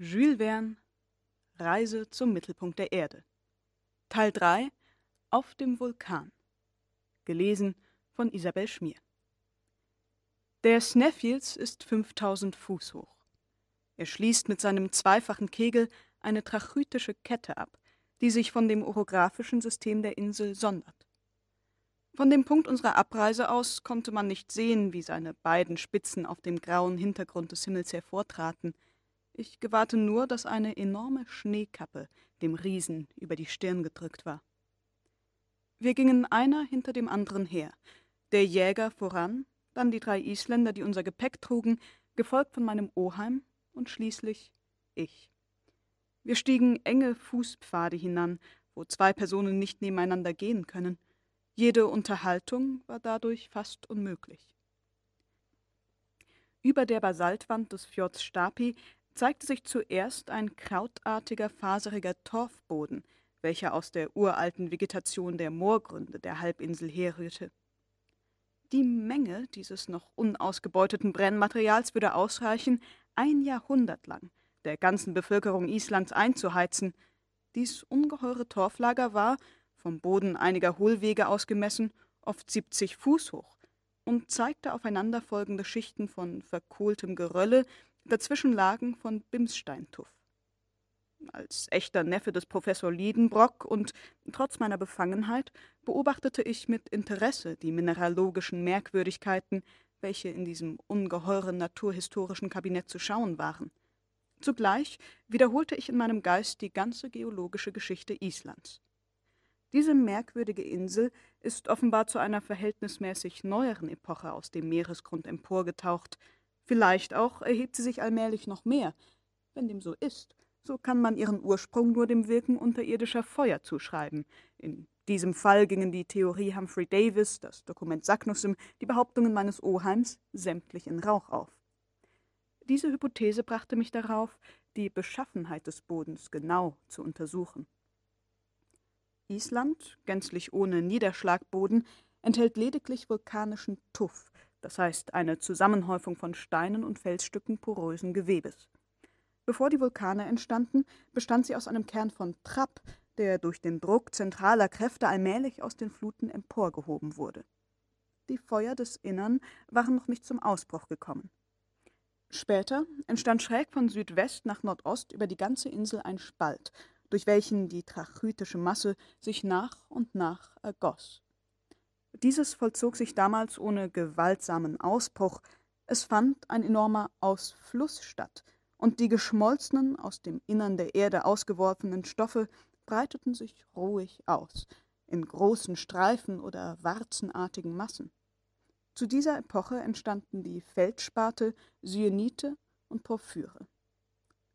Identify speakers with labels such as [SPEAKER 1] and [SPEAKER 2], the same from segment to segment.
[SPEAKER 1] Jules Verne Reise zum Mittelpunkt der Erde Teil 3 Auf dem Vulkan Gelesen von Isabel Schmier Der Sneffels ist 5000 Fuß hoch. Er schließt mit seinem zweifachen Kegel eine trachytische Kette ab, die sich von dem orographischen System der Insel sondert. Von dem Punkt unserer Abreise aus konnte man nicht sehen, wie seine beiden Spitzen auf dem grauen Hintergrund des Himmels hervortraten – ich gewahrte nur, dass eine enorme Schneekappe dem Riesen über die Stirn gedrückt war. Wir gingen einer hinter dem anderen her, der Jäger voran, dann die drei Isländer, die unser Gepäck trugen, gefolgt von meinem Oheim und schließlich ich. Wir stiegen enge Fußpfade hinan, wo zwei Personen nicht nebeneinander gehen können. Jede Unterhaltung war dadurch fast unmöglich. Über der Basaltwand des Fjords Stapi zeigte sich zuerst ein krautartiger, faseriger Torfboden, welcher aus der uralten Vegetation der Moorgründe der Halbinsel herrührte. Die Menge dieses noch unausgebeuteten Brennmaterials würde ausreichen, ein Jahrhundert lang der ganzen Bevölkerung Islands einzuheizen. Dies ungeheure Torflager war, vom Boden einiger Hohlwege ausgemessen, oft 70 Fuß hoch und zeigte aufeinanderfolgende Schichten von verkohltem Gerölle, Dazwischen lagen von Bimssteintuff. Als echter Neffe des Professor Liedenbrock und trotz meiner Befangenheit beobachtete ich mit Interesse die mineralogischen Merkwürdigkeiten, welche in diesem ungeheuren naturhistorischen Kabinett zu schauen waren. Zugleich wiederholte ich in meinem Geist die ganze geologische Geschichte Islands. Diese merkwürdige Insel ist offenbar zu einer verhältnismäßig neueren Epoche aus dem Meeresgrund emporgetaucht, Vielleicht auch erhebt sie sich allmählich noch mehr. Wenn dem so ist, so kann man ihren Ursprung nur dem Wirken unterirdischer Feuer zuschreiben. In diesem Fall gingen die Theorie Humphrey Davis, das Dokument Saknussem, die Behauptungen meines Oheims sämtlich in Rauch auf. Diese Hypothese brachte mich darauf, die Beschaffenheit des Bodens genau zu untersuchen. Island, gänzlich ohne Niederschlagboden, enthält lediglich vulkanischen Tuff, das heißt eine Zusammenhäufung von Steinen und Felsstücken porösen Gewebes. Bevor die Vulkane entstanden, bestand sie aus einem Kern von Trapp, der durch den Druck zentraler Kräfte allmählich aus den Fluten emporgehoben wurde. Die Feuer des Innern waren noch nicht zum Ausbruch gekommen. Später entstand schräg von Südwest nach Nordost über die ganze Insel ein Spalt, durch welchen die trachytische Masse sich nach und nach ergoss. Dieses vollzog sich damals ohne gewaltsamen Ausbruch, es fand ein enormer Ausfluss statt, und die geschmolzenen, aus dem Innern der Erde ausgeworfenen Stoffe breiteten sich ruhig aus, in großen Streifen oder warzenartigen Massen. Zu dieser Epoche entstanden die Feldspate, Syenite und Porphyre.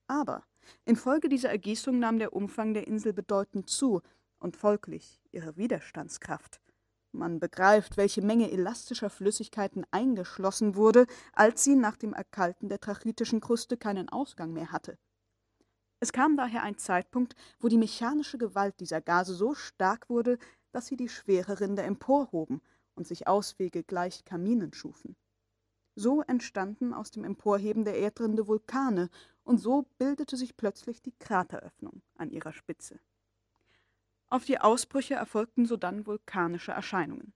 [SPEAKER 1] Aber infolge dieser Ergießung nahm der Umfang der Insel bedeutend zu und folglich ihre Widerstandskraft. Man begreift, welche Menge elastischer Flüssigkeiten eingeschlossen wurde, als sie nach dem Erkalten der trachytischen Kruste keinen Ausgang mehr hatte. Es kam daher ein Zeitpunkt, wo die mechanische Gewalt dieser Gase so stark wurde, dass sie die schwere Rinde emporhoben und sich Auswege gleich Kaminen schufen. So entstanden aus dem Emporheben der Erdrinde Vulkane, und so bildete sich plötzlich die Krateröffnung an ihrer Spitze. Auf die Ausbrüche erfolgten sodann vulkanische Erscheinungen.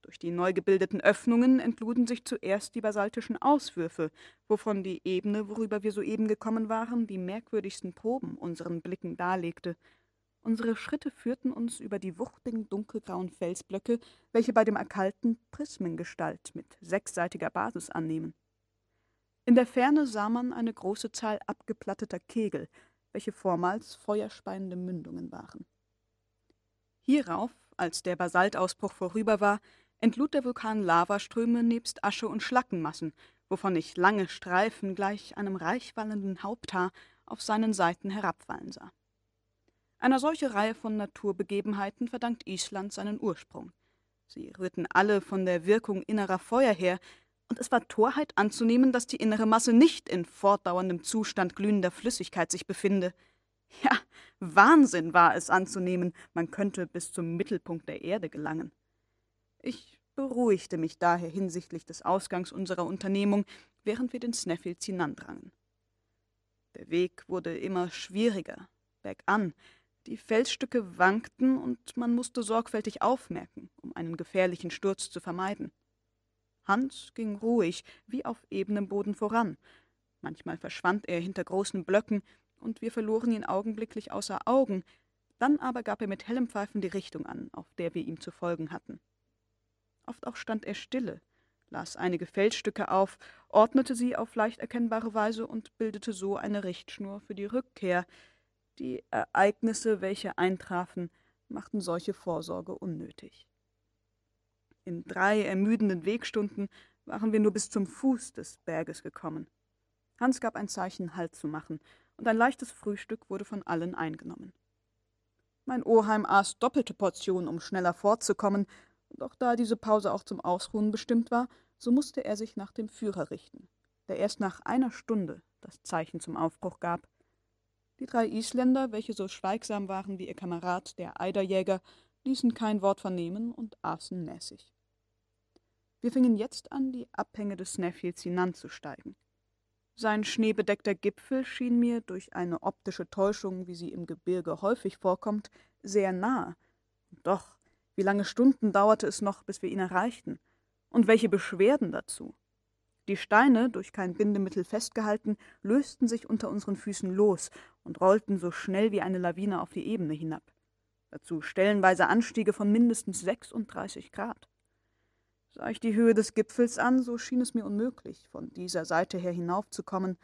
[SPEAKER 1] Durch die neu gebildeten Öffnungen entluden sich zuerst die basaltischen Auswürfe, wovon die Ebene, worüber wir soeben gekommen waren, die merkwürdigsten Proben unseren Blicken darlegte. Unsere Schritte führten uns über die wuchtigen dunkelgrauen Felsblöcke, welche bei dem Erkalten Prismengestalt mit sechsseitiger Basis annehmen. In der Ferne sah man eine große Zahl abgeplatteter Kegel, welche vormals feuerspeiende Mündungen waren. Hierauf, als der Basaltausbruch vorüber war, entlud der Vulkan Lavaströme nebst Asche und Schlackenmassen, wovon ich lange Streifen gleich einem reichwallenden Haupthaar auf seinen Seiten herabfallen sah. Einer solche Reihe von Naturbegebenheiten verdankt Island seinen Ursprung. Sie rührten alle von der Wirkung innerer Feuer her, und es war Torheit anzunehmen, dass die innere Masse nicht in fortdauerndem Zustand glühender Flüssigkeit sich befinde. Ja, Wahnsinn war es anzunehmen, man könnte bis zum Mittelpunkt der Erde gelangen. Ich beruhigte mich daher hinsichtlich des Ausgangs unserer Unternehmung, während wir den Sneffels hinandrangen. Der Weg wurde immer schwieriger, bergan. Die Felsstücke wankten und man musste sorgfältig aufmerken, um einen gefährlichen Sturz zu vermeiden. Hans ging ruhig, wie auf ebenem Boden voran. Manchmal verschwand er hinter großen Blöcken, und wir verloren ihn augenblicklich außer Augen, dann aber gab er mit hellem Pfeifen die Richtung an, auf der wir ihm zu folgen hatten. Oft auch stand er stille, las einige Felsstücke auf, ordnete sie auf leicht erkennbare Weise und bildete so eine Richtschnur für die Rückkehr. Die Ereignisse, welche eintrafen, machten solche Vorsorge unnötig. In drei ermüdenden Wegstunden waren wir nur bis zum Fuß des Berges gekommen. Hans gab ein Zeichen, Halt zu machen, und ein leichtes Frühstück wurde von allen eingenommen. Mein Oheim aß doppelte Portionen, um schneller fortzukommen, doch da diese Pause auch zum Ausruhen bestimmt war, so musste er sich nach dem Führer richten, der erst nach einer Stunde das Zeichen zum Aufbruch gab. Die drei Isländer, welche so schweigsam waren wie ihr Kamerad, der Eiderjäger, ließen kein Wort vernehmen und aßen mäßig. Wir fingen jetzt an, die Abhänge des Snæfjells hinanzusteigen. Sein schneebedeckter Gipfel schien mir durch eine optische Täuschung, wie sie im Gebirge häufig vorkommt, sehr nah. Doch, wie lange Stunden dauerte es noch, bis wir ihn erreichten? Und welche Beschwerden dazu? Die Steine, durch kein Bindemittel festgehalten, lösten sich unter unseren Füßen los und rollten so schnell wie eine Lawine auf die Ebene hinab. Dazu stellenweise Anstiege von mindestens 36 Grad. Sah ich die Höhe des Gipfels an, so schien es mir unmöglich, von dieser Seite her hinaufzukommen.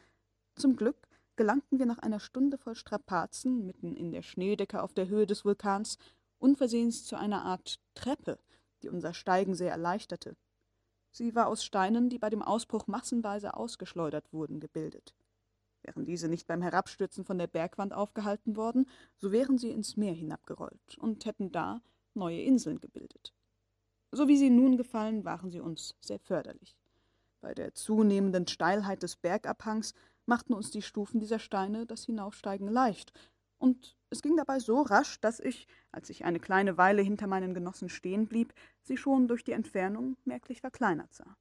[SPEAKER 1] Zum Glück gelangten wir nach einer Stunde voll Strapazen, mitten in der Schneedecke auf der Höhe des Vulkans, unversehens zu einer Art Treppe, die unser Steigen sehr erleichterte. Sie war aus Steinen, die bei dem Ausbruch massenweise ausgeschleudert wurden, gebildet. Wären diese nicht beim Herabstürzen von der Bergwand aufgehalten worden, so wären sie ins Meer hinabgerollt und hätten da neue Inseln gebildet. So wie sie nun gefallen, waren sie uns sehr förderlich. Bei der zunehmenden Steilheit des Bergabhangs machten uns die Stufen dieser Steine das Hinaufsteigen leicht, und es ging dabei so rasch, dass ich, als ich eine kleine Weile hinter meinen Genossen stehen blieb, sie schon durch die Entfernung merklich verkleinert sah.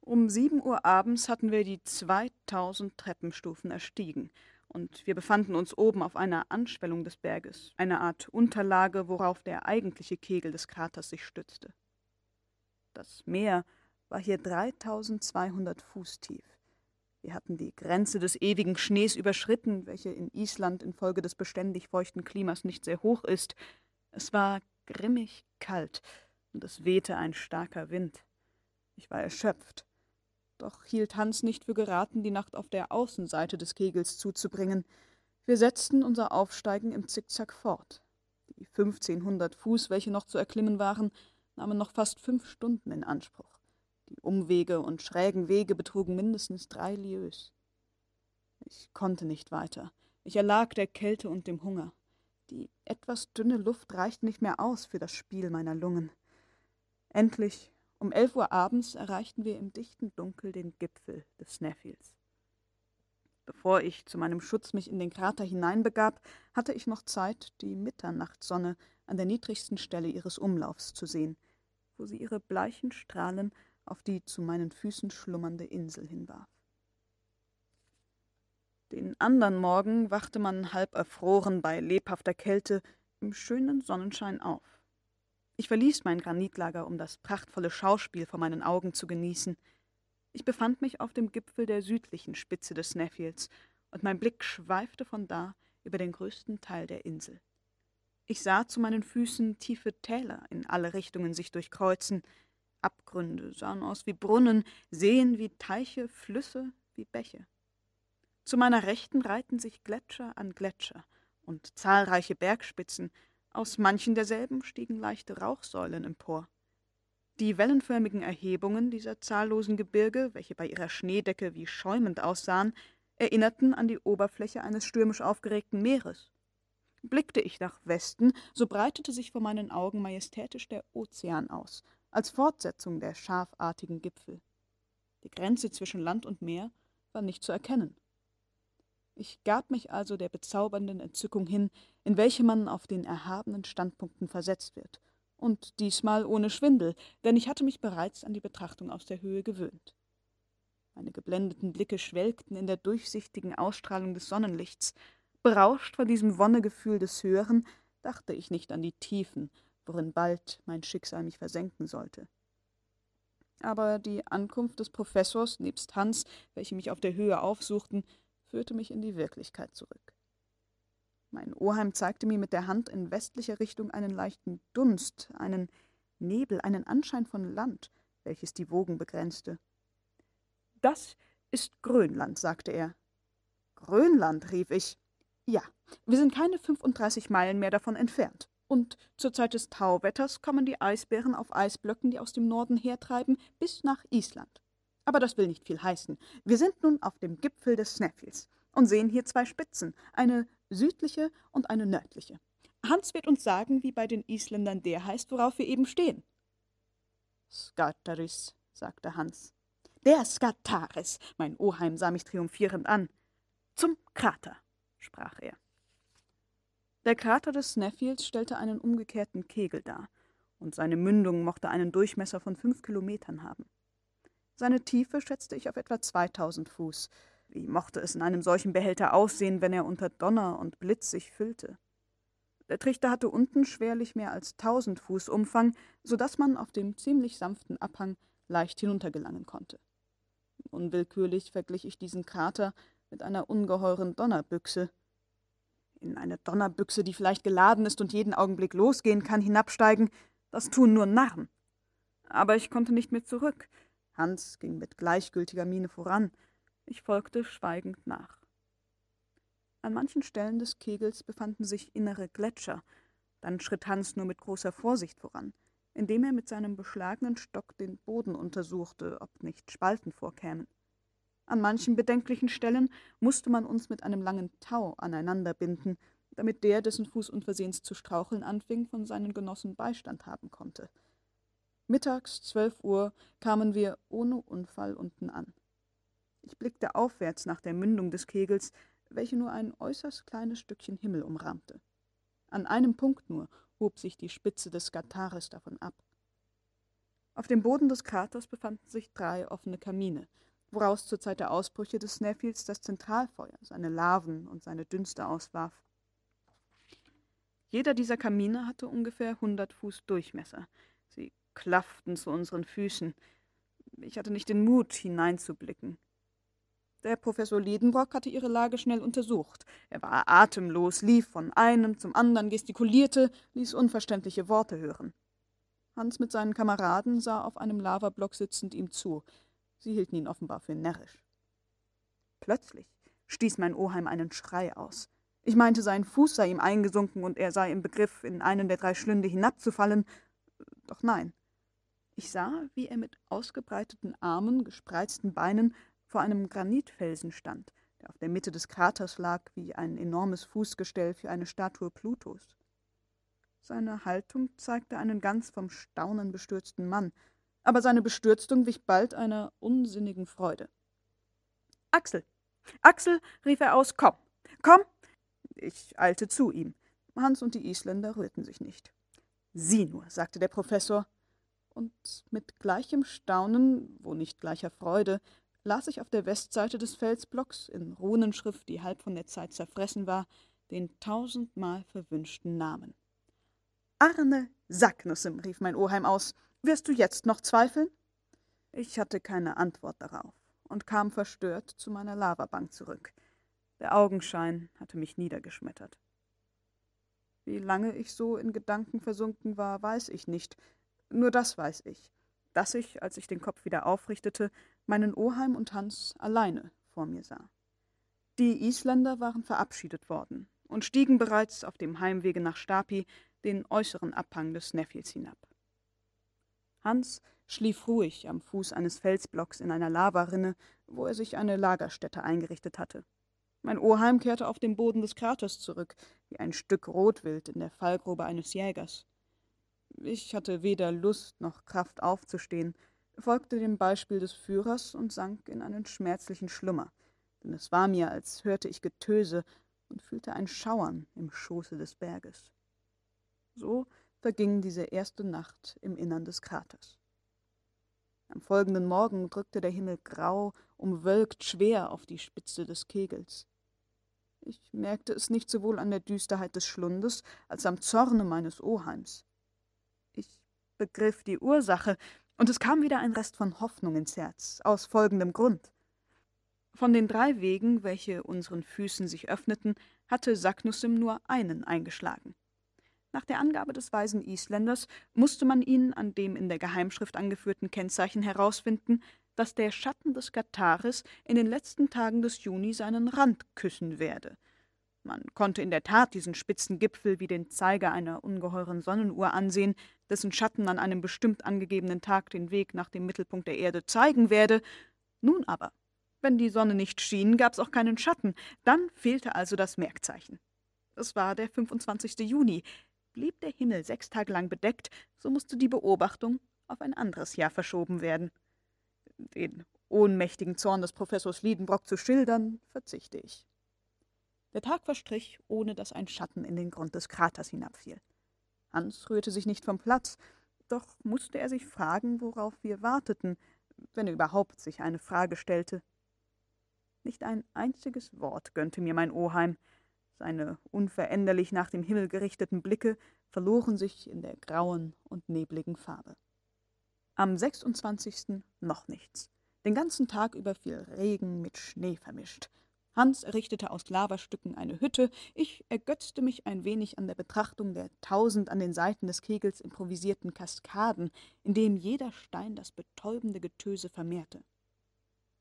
[SPEAKER 1] Um sieben Uhr abends hatten wir die zweitausend Treppenstufen erstiegen, und wir befanden uns oben auf einer Anschwellung des Berges, eine Art Unterlage, worauf der eigentliche Kegel des Kraters sich stützte. Das Meer war hier 3200 Fuß tief. Wir hatten die Grenze des ewigen Schnees überschritten, welche in Island infolge des beständig feuchten Klimas nicht sehr hoch ist. Es war grimmig kalt und es wehte ein starker Wind. Ich war erschöpft. Doch hielt Hans nicht für geraten, die Nacht auf der Außenseite des Kegels zuzubringen. Wir setzten unser Aufsteigen im Zickzack fort. Die 1500 Fuß, welche noch zu erklimmen waren, nahmen noch fast fünf Stunden in Anspruch. Die Umwege und schrägen Wege betrugen mindestens drei Lieues. Ich konnte nicht weiter. Ich erlag der Kälte und dem Hunger. Die etwas dünne Luft reichte nicht mehr aus für das Spiel meiner Lungen. Endlich um elf Uhr abends erreichten wir im dichten Dunkel den Gipfel des Snæfjells. Bevor ich zu meinem Schutz mich in den Krater hineinbegab, hatte ich noch Zeit, die Mitternachtssonne an der niedrigsten Stelle ihres Umlaufs zu sehen, wo sie ihre bleichen Strahlen auf die zu meinen Füßen schlummernde Insel hinwarf. Den andern Morgen wachte man halb erfroren bei lebhafter Kälte im schönen Sonnenschein auf. Ich verließ mein Granitlager, um das prachtvolle Schauspiel vor meinen Augen zu genießen. Ich befand mich auf dem Gipfel der südlichen Spitze des Snæfjells, und mein Blick schweifte von da über den größten Teil der Insel. Ich sah zu meinen Füßen tiefe Täler in alle Richtungen sich durchkreuzen, Abgründe sahen aus wie Brunnen, Seen wie Teiche, Flüsse wie Bäche. Zu meiner Rechten reihten sich Gletscher an Gletscher und zahlreiche Bergspitzen, aus manchen derselben stiegen leichte Rauchsäulen empor. Die wellenförmigen Erhebungen dieser zahllosen Gebirge, welche bei ihrer Schneedecke wie schäumend aussahen, erinnerten an die Oberfläche eines stürmisch aufgeregten Meeres. Blickte ich nach Westen, so breitete sich vor meinen Augen majestätisch der Ozean aus, als Fortsetzung der scharfartigen Gipfel. Die Grenze zwischen Land und Meer war nicht zu erkennen. Ich gab mich also der bezaubernden Entzückung hin, in welche man auf den erhabenen Standpunkten versetzt wird, und diesmal ohne Schwindel, denn ich hatte mich bereits an die Betrachtung aus der Höhe gewöhnt. Meine geblendeten Blicke schwelgten in der durchsichtigen Ausstrahlung des Sonnenlichts. Berauscht von diesem Wonnegefühl des Hören, dachte ich nicht an die Tiefen, worin bald mein Schicksal mich versenken sollte. Aber die Ankunft des Professors nebst Hans, welche mich auf der Höhe aufsuchten, führte mich in die Wirklichkeit zurück. Mein Oheim zeigte mir mit der Hand in westlicher Richtung einen leichten Dunst, einen Nebel, einen Anschein von Land, welches die Wogen begrenzte. Das ist Grönland, sagte er. Grönland, rief ich. Ja, wir sind keine 35 Meilen mehr davon entfernt. Und zur Zeit des Tauwetters kommen die Eisbären auf Eisblöcken, die aus dem Norden hertreiben, bis nach Island. Aber das will nicht viel heißen. Wir sind nun auf dem Gipfel des Sneffels und sehen hier zwei Spitzen, eine südliche und eine nördliche. Hans wird uns sagen, wie bei den Isländern der heißt, worauf wir eben stehen. Skataris, sagte Hans. Der Skataris, mein Oheim sah mich triumphierend an. Zum Krater, sprach er. Der Krater des Sneffields stellte einen umgekehrten Kegel dar, und seine Mündung mochte einen Durchmesser von fünf Kilometern haben. Seine Tiefe schätzte ich auf etwa 2000 Fuß. Wie mochte es in einem solchen Behälter aussehen, wenn er unter Donner und Blitz sich füllte? Der Trichter hatte unten schwerlich mehr als 1000 Fuß Umfang, so dass man auf dem ziemlich sanften Abhang leicht hinuntergelangen konnte. Unwillkürlich verglich ich diesen Krater mit einer ungeheuren Donnerbüchse. In eine Donnerbüchse, die vielleicht geladen ist und jeden Augenblick losgehen kann, hinabsteigen, das tun nur Narren. Aber ich konnte nicht mehr zurück. Hans ging mit gleichgültiger Miene voran. Ich folgte schweigend nach. An manchen Stellen des Kegels befanden sich innere Gletscher. Dann schritt Hans nur mit großer Vorsicht voran, indem er mit seinem beschlagenen Stock den Boden untersuchte, ob nicht Spalten vorkämen. An manchen bedenklichen Stellen musste man uns mit einem langen Tau aneinanderbinden, damit der, dessen Fuß unversehens zu straucheln anfing, von seinen Genossen Beistand haben konnte. Mittags, zwölf Uhr, kamen wir ohne Unfall unten an. Ich blickte aufwärts nach der Mündung des Kegels, welche nur ein äußerst kleines Stückchen Himmel umrahmte. An einem Punkt nur hob sich die Spitze des Skataris davon ab. Auf dem Boden des Kraters befanden sich drei offene Kamine, woraus zur Zeit der Ausbrüche des Snæfjells das Zentralfeuer seine Larven und seine Dünste auswarf. Jeder dieser Kamine hatte ungefähr hundert Fuß Durchmesser. Klafften zu unseren Füßen. Ich hatte nicht den Mut, hineinzublicken. Der Professor Liedenbrock hatte ihre Lage schnell untersucht. Er war atemlos, lief von einem zum anderen, gestikulierte, ließ unverständliche Worte hören. Hans mit seinen Kameraden sah auf einem Lavablock sitzend ihm zu. Sie hielten ihn offenbar für närrisch. Plötzlich stieß mein Oheim einen Schrei aus. Ich meinte, sein Fuß sei ihm eingesunken und er sei im Begriff, in einen der drei Schlünde hinabzufallen. Doch nein. Ich sah, wie er mit ausgebreiteten Armen, gespreizten Beinen vor einem Granitfelsen stand, der auf der Mitte des Kraters lag wie ein enormes Fußgestell für eine Statue Plutos. Seine Haltung zeigte einen ganz vom Staunen bestürzten Mann, aber seine Bestürzung wich bald einer unsinnigen Freude. Axel! Axel! rief er aus, komm! Komm! Ich eilte zu ihm. Hans und die Isländer rührten sich nicht. Sieh nur, sagte der Professor, und mit gleichem Staunen, wo nicht gleicher Freude, las ich auf der Westseite des Felsblocks in Runenschrift, die halb von der Zeit zerfressen war, den tausendmal verwünschten Namen. Arne Sacknussem, rief mein Oheim aus, wirst du jetzt noch zweifeln? Ich hatte keine Antwort darauf und kam verstört zu meiner Lavabank zurück. Der Augenschein hatte mich niedergeschmettert. Wie lange ich so in Gedanken versunken war, weiß ich nicht. Nur das weiß ich dass ich, als ich den Kopf wieder aufrichtete, meinen Oheim und Hans alleine vor mir sah. Die Isländer waren verabschiedet worden und stiegen bereits auf dem Heimwege nach Stapi den äußeren Abhang des Sneffels hinab. Hans schlief ruhig am Fuß eines Felsblocks in einer Lavarinne, wo er sich eine Lagerstätte eingerichtet hatte. Mein Oheim kehrte auf den Boden des Kraters zurück, wie ein Stück Rotwild in der Fallgrube eines Jägers. Ich hatte weder Lust noch Kraft aufzustehen, folgte dem Beispiel des Führers und sank in einen schmerzlichen Schlummer, denn es war mir, als hörte ich Getöse und fühlte ein Schauern im Schoße des Berges. So verging diese erste Nacht im Innern des Kraters. Am folgenden Morgen drückte der Himmel grau, umwölkt schwer auf die Spitze des Kegels. Ich merkte es nicht sowohl an der Düsterheit des Schlundes als am Zorne meines Oheims. Begriff die Ursache, und es kam wieder ein Rest von Hoffnung ins Herz, aus folgendem Grund. Von den drei Wegen, welche unseren Füßen sich öffneten, hatte Saknussemm nur einen eingeschlagen. Nach der Angabe des weisen Isländers musste man ihn an dem in der Geheimschrift angeführten Kennzeichen herausfinden, dass der Schatten des Kataris in den letzten Tagen des Juni seinen Rand küssen werde. Man konnte in der Tat diesen spitzen Gipfel wie den Zeiger einer ungeheuren Sonnenuhr ansehen, dessen Schatten an einem bestimmt angegebenen Tag den Weg nach dem Mittelpunkt der Erde zeigen werde. Nun aber, wenn die Sonne nicht schien, gab's auch keinen Schatten, dann fehlte also das Merkzeichen. Es war der 25. Juni, Blieb der Himmel sechs Tage lang bedeckt, so musste die Beobachtung auf ein anderes Jahr verschoben werden. Den ohnmächtigen Zorn des Professors Liedenbrock zu schildern, verzichte ich. Der Tag verstrich, ohne dass ein Schatten in den Grund des Kraters hinabfiel. Hans rührte sich nicht vom Platz, doch musste er sich fragen, worauf wir warteten, wenn er überhaupt sich eine Frage stellte. Nicht ein einziges Wort gönnte mir mein Oheim, seine unveränderlich nach dem Himmel gerichteten Blicke verloren sich in der grauen und nebligen Farbe. Am 26. noch nichts. Den ganzen Tag über fiel Regen mit Schnee vermischt. Hans errichtete aus Lavastücken eine Hütte, ich ergötzte mich ein wenig an der Betrachtung der tausend an den Seiten des Kegels improvisierten Kaskaden, in denen jeder Stein das betäubende Getöse vermehrte.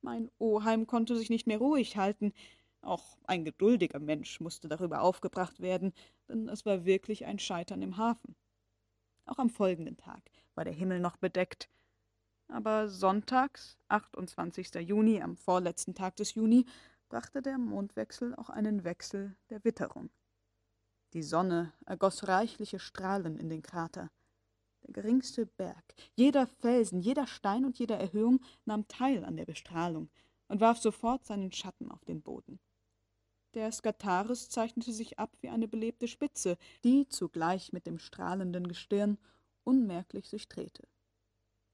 [SPEAKER 1] Mein Oheim konnte sich nicht mehr ruhig halten, auch ein geduldiger Mensch musste darüber aufgebracht werden, denn es war wirklich ein Scheitern im Hafen. Auch am folgenden Tag war der Himmel noch bedeckt. Aber sonntags, 28. Juni, am vorletzten Tag des Juni, brachte der Mondwechsel auch einen Wechsel der Witterung. Die Sonne ergoss reichliche Strahlen in den Krater. Der geringste Berg, jeder Felsen, jeder Stein und jede Erhöhung nahm teil an der Bestrahlung und warf sofort seinen Schatten auf den Boden. Der Skataris zeichnete sich ab wie eine belebte Spitze, die zugleich mit dem strahlenden Gestirn unmerklich sich drehte.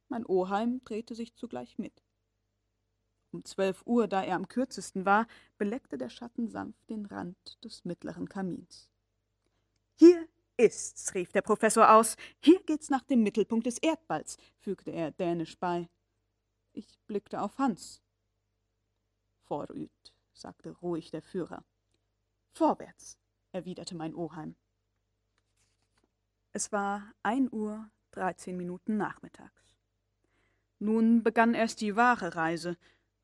[SPEAKER 1] Mein Oheim drehte sich zugleich mit. Um zwölf Uhr, da er am kürzesten war, beleckte der Schatten sanft den Rand des mittleren Kamins. Hier ist's, rief der Professor aus. Hier geht's nach dem Mittelpunkt des Erdballs, fügte er dänisch bei. Ich blickte auf Hans. Vorüd, sagte ruhig der Führer. Vorwärts, erwiderte mein Oheim. Es war ein Uhr dreizehn Minuten nachmittags. Nun begann erst die wahre Reise.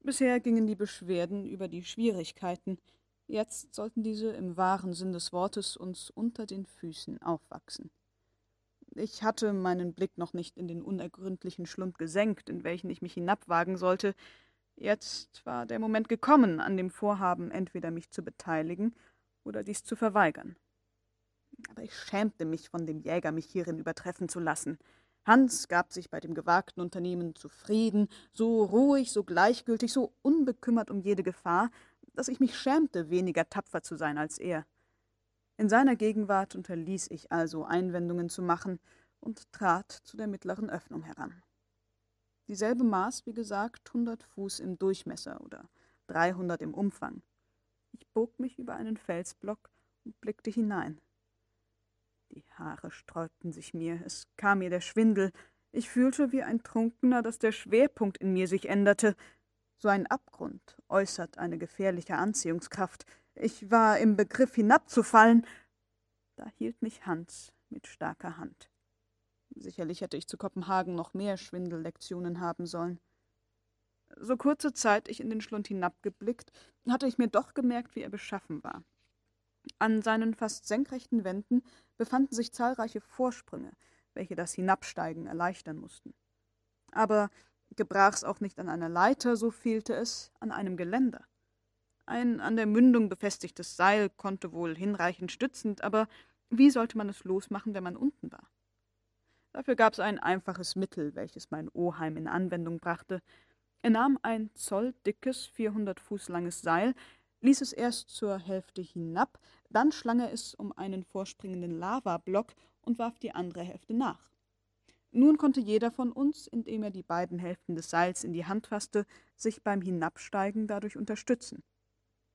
[SPEAKER 1] Bisher gingen die Beschwerden über die Schwierigkeiten. Jetzt sollten diese im wahren Sinn des Wortes uns unter den Füßen aufwachsen. Ich hatte meinen Blick noch nicht in den unergründlichen Schlund gesenkt, in welchen ich mich hinabwagen sollte, Jetzt war der Moment gekommen, an dem Vorhaben entweder mich zu beteiligen oder dies zu verweigern. Aber ich schämte mich, von dem Jäger mich hierin übertreffen zu lassen. Hans gab sich bei dem gewagten Unternehmen zufrieden, so ruhig, so gleichgültig, so unbekümmert um jede Gefahr, dass ich mich schämte, weniger tapfer zu sein als er. In seiner Gegenwart unterließ ich also Einwendungen zu machen und trat zu der mittleren Öffnung heran. Dieselbe Maß, wie gesagt, hundert Fuß im Durchmesser oder dreihundert im Umfang. Ich bog mich über einen Felsblock und blickte hinein. Die Haare sträubten sich mir, es kam mir der Schwindel. Ich fühlte wie ein Trunkener, dass der Schwerpunkt in mir sich änderte. So ein Abgrund äußert eine gefährliche Anziehungskraft. Ich war im Begriff hinabzufallen. Da hielt mich Hans mit starker Hand. Sicherlich hätte ich zu Kopenhagen noch mehr Schwindellektionen haben sollen. So kurze Zeit ich in den Schlund hinabgeblickt, hatte ich mir doch gemerkt, wie er beschaffen war. An seinen fast senkrechten Wänden befanden sich zahlreiche Vorsprünge, welche das Hinabsteigen erleichtern mussten. Aber gebrach's auch nicht an einer Leiter, so fehlte es an einem Geländer. Ein an der Mündung befestigtes Seil konnte wohl hinreichend stützend, aber wie sollte man es losmachen, wenn man unten war? Dafür gab es ein einfaches Mittel, welches mein Oheim in Anwendung brachte. Er nahm ein Zoll dickes, vierhundert Fuß langes Seil, ließ es erst zur Hälfte hinab, dann schlang er es um einen vorspringenden Lavablock und warf die andere Hälfte nach. Nun konnte jeder von uns, indem er die beiden Hälften des Seils in die Hand fasste, sich beim Hinabsteigen dadurch unterstützen.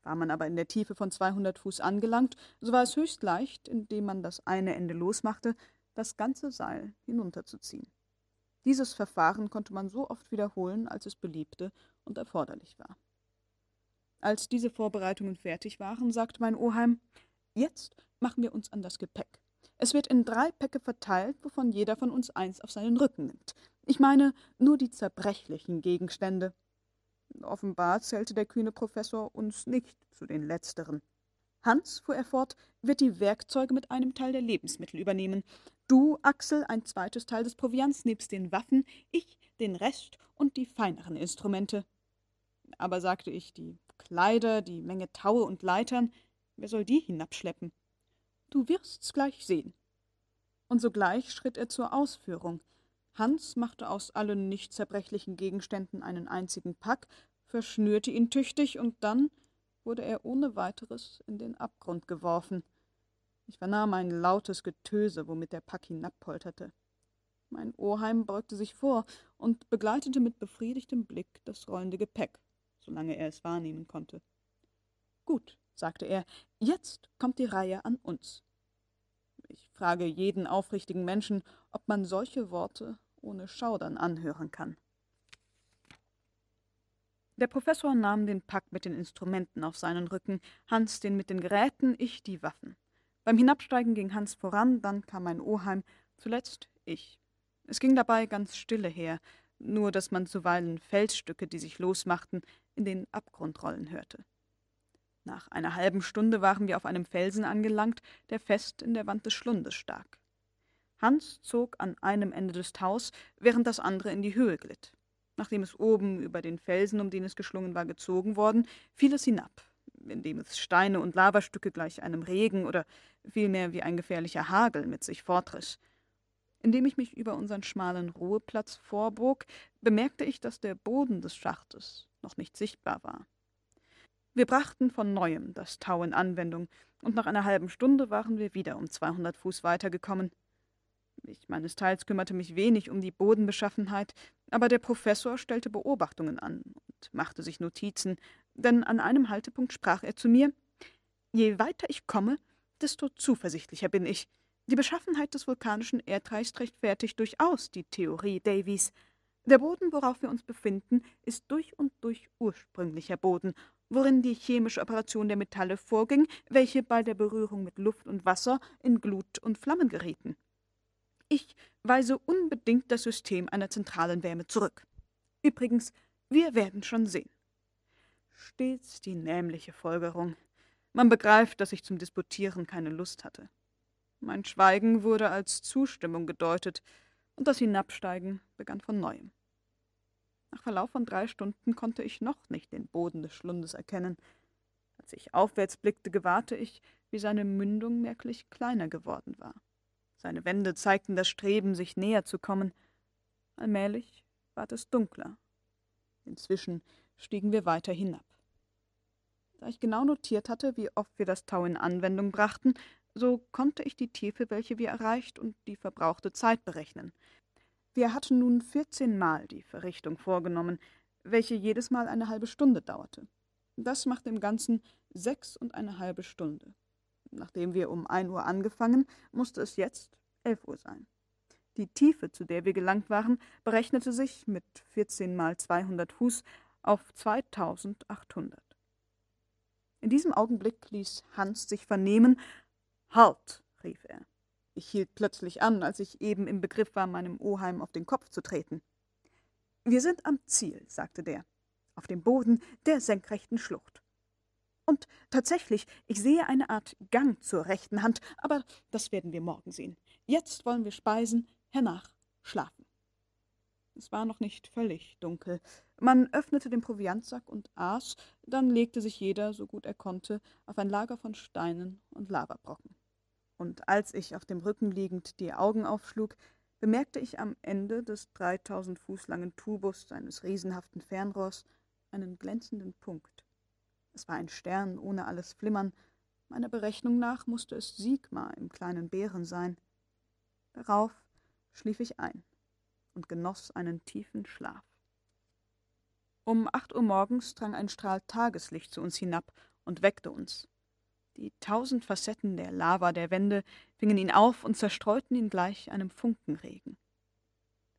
[SPEAKER 1] War man aber in der Tiefe von 200 Fuß angelangt, so war es höchst leicht, indem man das eine Ende losmachte, das ganze Seil hinunterzuziehen. Dieses Verfahren konnte man so oft wiederholen, als es beliebte und erforderlich war. Als diese Vorbereitungen fertig waren, sagte mein Oheim, jetzt machen wir uns an das Gepäck. Es wird in drei Päcke verteilt, wovon jeder von uns eins auf seinen Rücken nimmt. Ich meine nur die zerbrechlichen Gegenstände. Offenbar zählte der kühne Professor uns nicht zu den Letzteren. Hans, fuhr er fort, wird die Werkzeuge mit einem Teil der Lebensmittel übernehmen. Du, Axel, ein zweites Teil des Proviants nebst den Waffen, ich den Rest und die feineren Instrumente. Aber, sagte ich, die Kleider, die Menge Taue und Leitern, wer soll die hinabschleppen? Du wirst's gleich sehen. Und sogleich schritt er zur Ausführung. Hans machte aus allen nicht zerbrechlichen Gegenständen einen einzigen Pack, verschnürte ihn tüchtig, und dann wurde er ohne weiteres in den Abgrund geworfen. Ich vernahm ein lautes Getöse, womit der Pack hinabpolterte. Mein Oheim beugte sich vor und begleitete mit befriedigtem Blick das rollende Gepäck, solange er es wahrnehmen konnte. Gut, sagte er, jetzt kommt die Reihe an uns. Ich frage jeden aufrichtigen Menschen, ob man solche Worte ohne Schaudern anhören kann. Der Professor nahm den Pack mit den Instrumenten auf seinen Rücken, Hans den mit den Geräten, ich die Waffen. Beim Hinabsteigen ging Hans voran, dann kam mein Oheim, zuletzt ich. Es ging dabei ganz stille her, nur dass man zuweilen Felsstücke, die sich losmachten, in den Abgrund rollen hörte. Nach einer halben Stunde waren wir auf einem Felsen angelangt, der fest in der Wand des Schlundes stak. Hans zog an einem Ende des Taus, während das andere in die Höhe glitt. Nachdem es oben über den Felsen, um den es geschlungen war, gezogen worden, fiel es hinab, indem es Steine und Lavastücke gleich einem Regen oder vielmehr wie ein gefährlicher Hagel mit sich fortriss. Indem ich mich über unseren schmalen Ruheplatz vorbog, bemerkte ich, dass der Boden des Schachtes noch nicht sichtbar war. Wir brachten von neuem das Tau in Anwendung, und nach einer halben Stunde waren wir wieder um zweihundert Fuß weitergekommen. Ich meines Teils kümmerte mich wenig um die Bodenbeschaffenheit, aber der Professor stellte Beobachtungen an und machte sich Notizen, denn an einem Haltepunkt sprach er zu mir Je weiter ich komme, desto zuversichtlicher bin ich. Die Beschaffenheit des vulkanischen Erdreichs rechtfertigt durchaus die Theorie Davies. Der Boden, worauf wir uns befinden, ist durch und durch ursprünglicher Boden, worin die chemische Operation der Metalle vorging, welche bei der Berührung mit Luft und Wasser in Glut und Flammen gerieten. Ich weise unbedingt das System einer zentralen Wärme zurück. Übrigens, wir werden schon sehen. Stets die nämliche Folgerung. Man begreift, dass ich zum Disputieren keine Lust hatte. Mein Schweigen wurde als Zustimmung gedeutet, und das Hinabsteigen begann von neuem. Nach Verlauf von drei Stunden konnte ich noch nicht den Boden des Schlundes erkennen. Als ich aufwärts blickte, gewahrte ich, wie seine Mündung merklich kleiner geworden war. Seine Wände zeigten das Streben, sich näher zu kommen. Allmählich ward es dunkler. Inzwischen stiegen wir weiter hinab. Da ich genau notiert hatte, wie oft wir das Tau in Anwendung brachten, so konnte ich die Tiefe, welche wir erreicht, und die verbrauchte Zeit berechnen. Wir hatten nun vierzehnmal die Verrichtung vorgenommen, welche jedes Mal eine halbe Stunde dauerte. Das machte im Ganzen sechs und eine halbe Stunde. Nachdem wir um ein Uhr angefangen, musste es jetzt elf Uhr sein. Die Tiefe, zu der wir gelangt waren, berechnete sich mit vierzehn mal zweihundert Fuß auf zweitausendachthundert. In diesem Augenblick ließ Hans sich vernehmen. Halt, rief er. Ich hielt plötzlich an, als ich eben im Begriff war, meinem Oheim auf den Kopf zu treten. Wir sind am Ziel, sagte der, auf dem Boden der senkrechten Schlucht. Und tatsächlich, ich sehe eine Art Gang zur rechten Hand, aber das werden wir morgen sehen. Jetzt wollen wir speisen, hernach schlafen. Es war noch nicht völlig dunkel. Man öffnete den Proviantsack und aß, dann legte sich jeder, so gut er konnte, auf ein Lager von Steinen und Lavabrocken und als ich auf dem Rücken liegend die Augen aufschlug, bemerkte ich am Ende des dreitausend Fuß langen Tubus eines riesenhaften Fernrohrs einen glänzenden Punkt. Es war ein Stern ohne alles Flimmern. Meiner Berechnung nach musste es Sigma im kleinen Bären sein. Darauf schlief ich ein. und genoss einen tiefen Schlaf. Um acht Uhr morgens drang ein Strahl Tageslicht zu uns hinab und weckte uns. Die tausend Facetten der Lava der Wände fingen ihn auf und zerstreuten ihn gleich einem Funkenregen.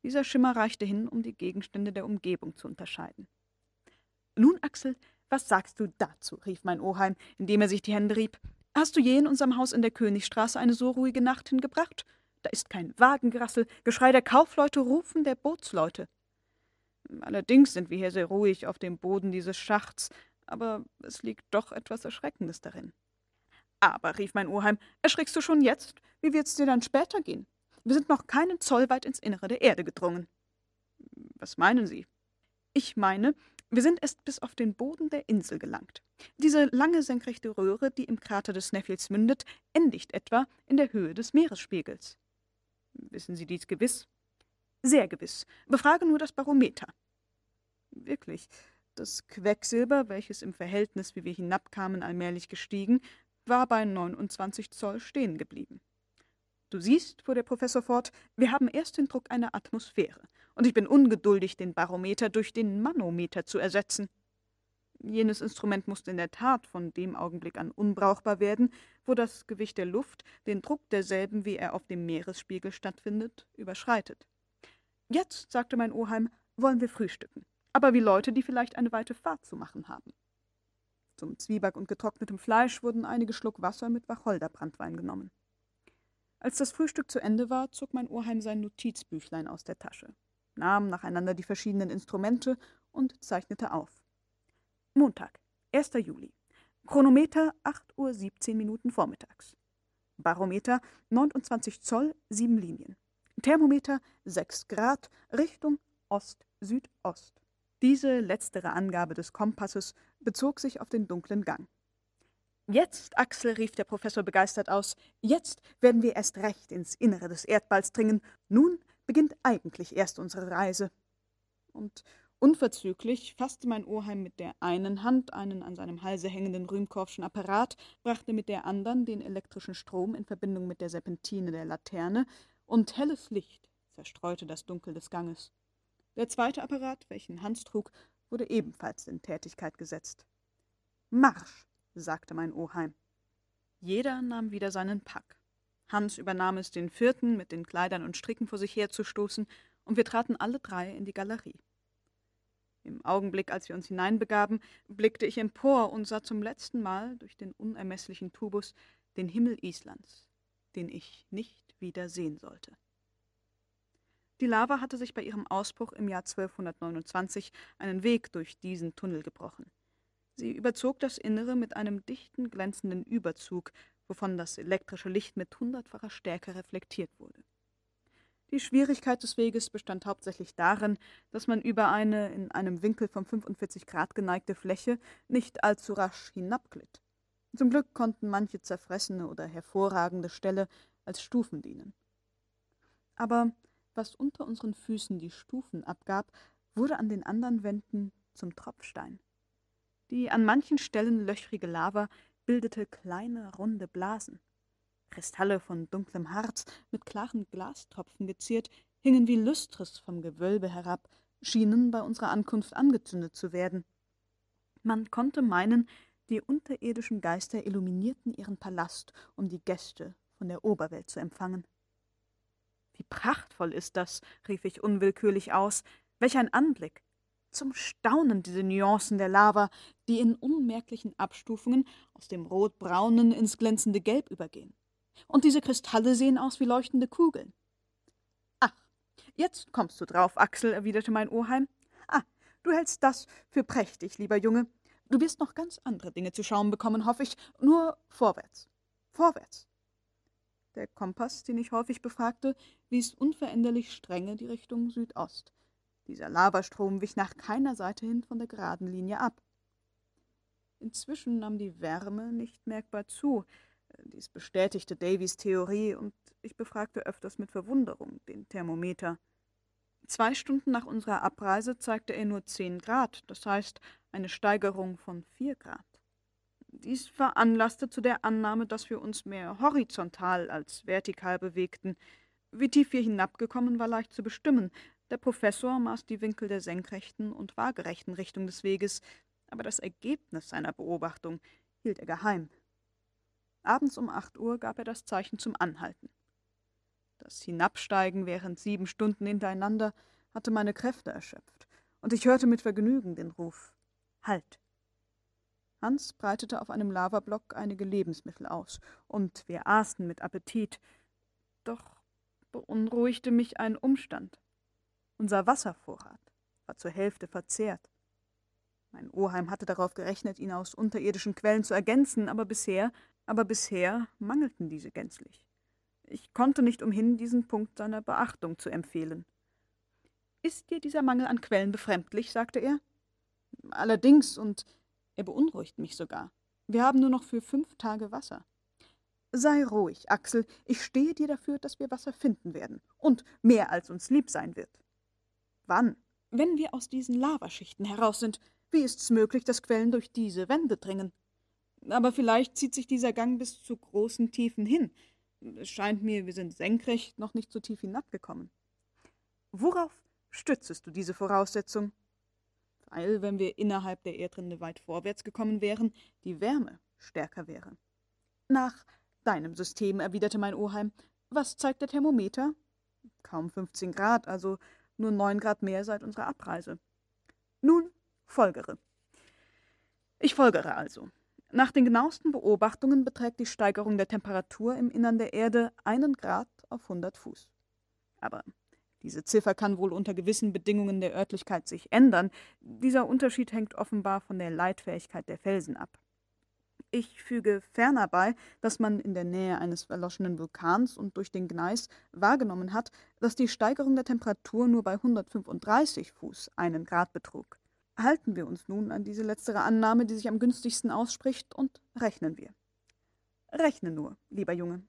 [SPEAKER 1] Dieser Schimmer reichte hin, um die Gegenstände der Umgebung zu unterscheiden. Nun, Axel, was sagst du dazu? rief mein Oheim, indem er sich die Hände rieb. Hast du je in unserem Haus in der Königstraße eine so ruhige Nacht hingebracht? Da ist kein Wagengerassel, Geschrei der Kaufleute, Rufen der Bootsleute. Allerdings sind wir hier sehr ruhig auf dem Boden dieses Schachts, aber es liegt doch etwas Erschreckendes darin. Aber, rief mein Oheim, erschrickst du schon jetzt? Wie wird's dir dann später gehen? Wir sind noch keinen Zoll weit ins Innere der Erde gedrungen. Was meinen Sie? Ich meine, wir sind erst bis auf den Boden der Insel gelangt. Diese lange senkrechte Röhre, die im Krater des Sneffels mündet, endigt etwa in der Höhe des Meeresspiegels. Wissen Sie dies gewiss? Sehr gewiss. Befrage nur das Barometer. Wirklich, das Quecksilber, welches im Verhältnis, wie wir hinabkamen, allmählich gestiegen, war bei 29 Zoll stehen geblieben. Du siehst, fuhr der Professor fort, wir haben erst den Druck einer Atmosphäre, und ich bin ungeduldig, den Barometer durch den Manometer zu ersetzen. Jenes Instrument musste in der Tat von dem Augenblick an unbrauchbar werden, wo das Gewicht der Luft den Druck derselben, wie er auf dem Meeresspiegel stattfindet, überschreitet. Jetzt, sagte mein Oheim, wollen wir frühstücken, aber wie Leute, die vielleicht eine weite Fahrt zu machen haben. Zum Zwieback und getrocknetem Fleisch wurden einige Schluck Wasser mit Wacholderbranntwein genommen. Als das Frühstück zu Ende war, zog mein Oheim sein Notizbüchlein aus der Tasche, nahm nacheinander die verschiedenen Instrumente und zeichnete auf. Montag, 1. Juli. Chronometer 8 Uhr 17 Minuten vormittags. Barometer 29 Zoll, 7 Linien. Thermometer 6 Grad, Richtung Ost-Südost. Diese letztere Angabe des Kompasses bezog sich auf den dunklen Gang. Jetzt, Axel, rief der Professor begeistert aus, jetzt werden wir erst recht ins Innere des Erdballs dringen. Nun beginnt eigentlich erst unsere Reise. Und unverzüglich fasste mein Oheim mit der einen Hand einen an seinem Halse hängenden Rühmkorffschen Apparat, brachte mit der anderen den elektrischen Strom in Verbindung mit der Serpentine der Laterne, und helles Licht zerstreute das Dunkel des Ganges. Der zweite Apparat, welchen Hans trug, wurde ebenfalls in Tätigkeit gesetzt. Marsch, sagte mein Oheim. Jeder nahm wieder seinen Pack. Hans übernahm es, den vierten mit den Kleidern und Stricken vor sich herzustoßen, und wir traten alle drei in die Galerie. Im Augenblick, als wir uns hineinbegaben, blickte ich empor und sah zum letzten Mal durch den unermesslichen Tubus den Himmel Islands, den ich nicht wieder sehen sollte. Die Lava hatte sich bei ihrem Ausbruch im Jahr 1229 einen Weg durch diesen Tunnel gebrochen. Sie überzog das Innere mit einem dichten, glänzenden Überzug, wovon das elektrische Licht mit hundertfacher Stärke reflektiert wurde. Die Schwierigkeit des Weges bestand hauptsächlich darin, dass man über eine in einem Winkel von 45 Grad geneigte Fläche nicht allzu rasch hinabglitt. Zum Glück konnten manche zerfressene oder hervorragende Ställe als Stufen dienen. Aber was unter unseren Füßen die Stufen abgab, wurde an den anderen Wänden zum Tropfstein. Die an manchen Stellen löchrige Lava bildete kleine, runde Blasen. Kristalle von dunklem Harz, mit klaren Glastropfen geziert, hingen wie Lüstres vom Gewölbe herab, schienen bei unserer Ankunft angezündet zu werden. Man konnte meinen, die unterirdischen Geister illuminierten ihren Palast, um die Gäste von der Oberwelt zu empfangen. Wie prachtvoll ist das, rief ich unwillkürlich aus. Welch ein Anblick! Zum Staunen diese Nuancen der Lava, die in unmerklichen Abstufungen aus dem rotbraunen ins glänzende Gelb übergehen. Und diese Kristalle sehen aus wie leuchtende Kugeln. Ach, jetzt kommst du drauf, Axel, erwiderte mein Oheim. Ah, du hältst das für prächtig, lieber Junge. Du wirst noch ganz andere Dinge zu schauen bekommen, hoffe ich. Nur vorwärts. Vorwärts. Der Kompass, den ich häufig befragte, wies unveränderlich strenge die Richtung Südost. Dieser Lavastrom wich nach keiner Seite hin von der geraden Linie ab. Inzwischen nahm die Wärme nicht merkbar zu. Dies bestätigte Davys Theorie, und ich befragte öfters mit Verwunderung den Thermometer. Zwei Stunden nach unserer Abreise zeigte er nur zehn Grad, das heißt eine Steigerung von vier Grad. Dies veranlasste zu der Annahme, dass wir uns mehr horizontal als vertikal bewegten. Wie tief wir hinabgekommen, war leicht zu bestimmen, Der Professor maß die Winkel der senkrechten und waagerechten Richtung des Weges, aber das Ergebnis seiner Beobachtung hielt er geheim. Abends um acht Uhr gab er das Zeichen zum Anhalten. Das Hinabsteigen während sieben Stunden hintereinander hatte meine Kräfte erschöpft, und ich hörte mit Vergnügen den Ruf Halt. Hans breitete auf einem Lavablock einige Lebensmittel aus, und wir aßen mit Appetit. Doch beunruhigte mich ein Umstand. Unser Wasservorrat war zur Hälfte verzehrt. Mein Oheim hatte darauf gerechnet, ihn aus unterirdischen Quellen zu ergänzen, aber bisher, aber bisher mangelten diese gänzlich. Ich konnte nicht umhin, diesen Punkt seiner Beachtung zu empfehlen. Ist dir dieser Mangel an Quellen befremdlich? sagte er. Allerdings, und er beunruhigt mich sogar. Wir haben nur noch für fünf Tage Wasser. Sei ruhig, Axel, ich stehe dir dafür, dass wir Wasser finden werden. Und mehr als uns lieb sein wird. Wann? Wenn wir aus diesen Lavaschichten heraus sind. Wie ist's möglich, dass Quellen durch diese Wände dringen? Aber vielleicht zieht sich dieser Gang bis zu großen Tiefen hin. Es scheint mir, wir sind senkrecht noch nicht so tief hinabgekommen. Worauf stützest du diese Voraussetzung? Weil, wenn wir innerhalb der Erdrinde weit vorwärts gekommen wären, die Wärme stärker wäre. Nach deinem System, erwiderte mein Oheim. Was zeigt der Thermometer? Kaum 15 Grad, also nur 9 Grad mehr seit unserer Abreise. Nun, folgere. Ich folgere also. Nach den genauesten Beobachtungen beträgt die Steigerung der Temperatur im Innern der Erde einen Grad auf 100 Fuß. Aber diese Ziffer kann wohl unter gewissen Bedingungen der Örtlichkeit sich ändern. Dieser Unterschied hängt offenbar von der Leitfähigkeit der Felsen ab. Ich füge ferner bei, dass man in der Nähe eines erloschenen Vulkans und durch den Gneis wahrgenommen hat, dass die Steigerung der Temperatur nur bei 135 Fuß einen Grad betrug. Halten wir uns nun an diese letztere Annahme, die sich am günstigsten ausspricht, und rechnen wir. Rechne nur, lieber Junge.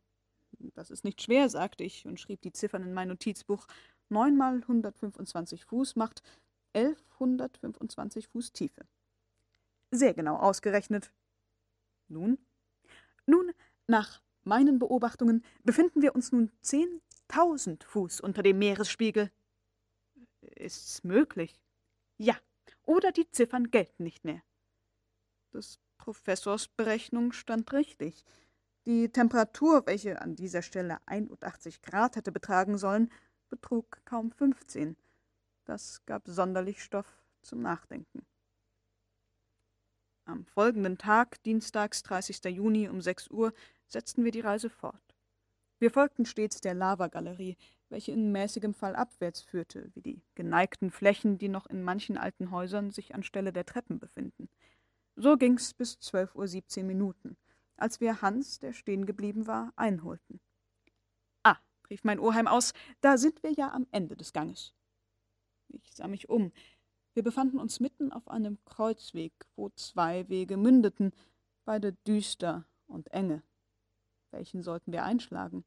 [SPEAKER 1] Das ist nicht schwer, sagte ich und schrieb die Ziffern in mein Notizbuch. Neun mal 125 Fuß macht 1125 Fuß Tiefe. Sehr genau ausgerechnet. Nun? Nun, nach meinen Beobachtungen befinden wir uns nun 10.000 Fuß unter dem Meeresspiegel. Ist's möglich? Ja, oder die Ziffern gelten nicht mehr. Des Professors Berechnung stand richtig. Die Temperatur, welche an dieser Stelle 81 Grad hätte betragen sollen, betrug kaum 15. Das gab sonderlich Stoff zum Nachdenken. Am folgenden Tag, dienstags 30. Juni um 6 Uhr, setzten wir die Reise fort. Wir folgten stets der Lavagalerie, welche in mäßigem Fall abwärts führte, wie die geneigten Flächen, die noch in manchen alten Häusern sich anstelle der Treppen befinden. So ging's bis zwölf Uhr siebzehn Minuten, als wir Hans, der stehen geblieben war, einholten. Rief mein Oheim aus, da sind wir ja am Ende des Ganges. Ich sah mich um. Wir befanden uns mitten auf einem Kreuzweg, wo zwei Wege mündeten, beide düster und enge. Welchen sollten wir einschlagen?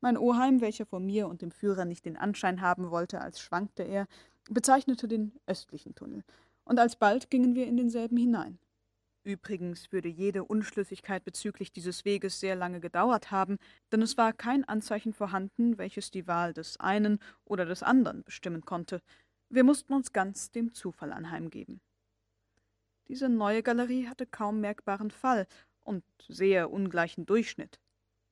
[SPEAKER 1] Mein Oheim, welcher vor mir und dem Führer nicht den Anschein haben wollte, als schwankte er, bezeichnete den östlichen Tunnel, und alsbald gingen wir in denselben hinein. Übrigens würde jede Unschlüssigkeit bezüglich dieses Weges sehr lange gedauert haben, denn es war kein Anzeichen vorhanden, welches die Wahl des einen oder des anderen bestimmen konnte. Wir mussten uns ganz dem Zufall anheimgeben. Diese neue Galerie hatte kaum merkbaren Fall und sehr ungleichen Durchschnitt.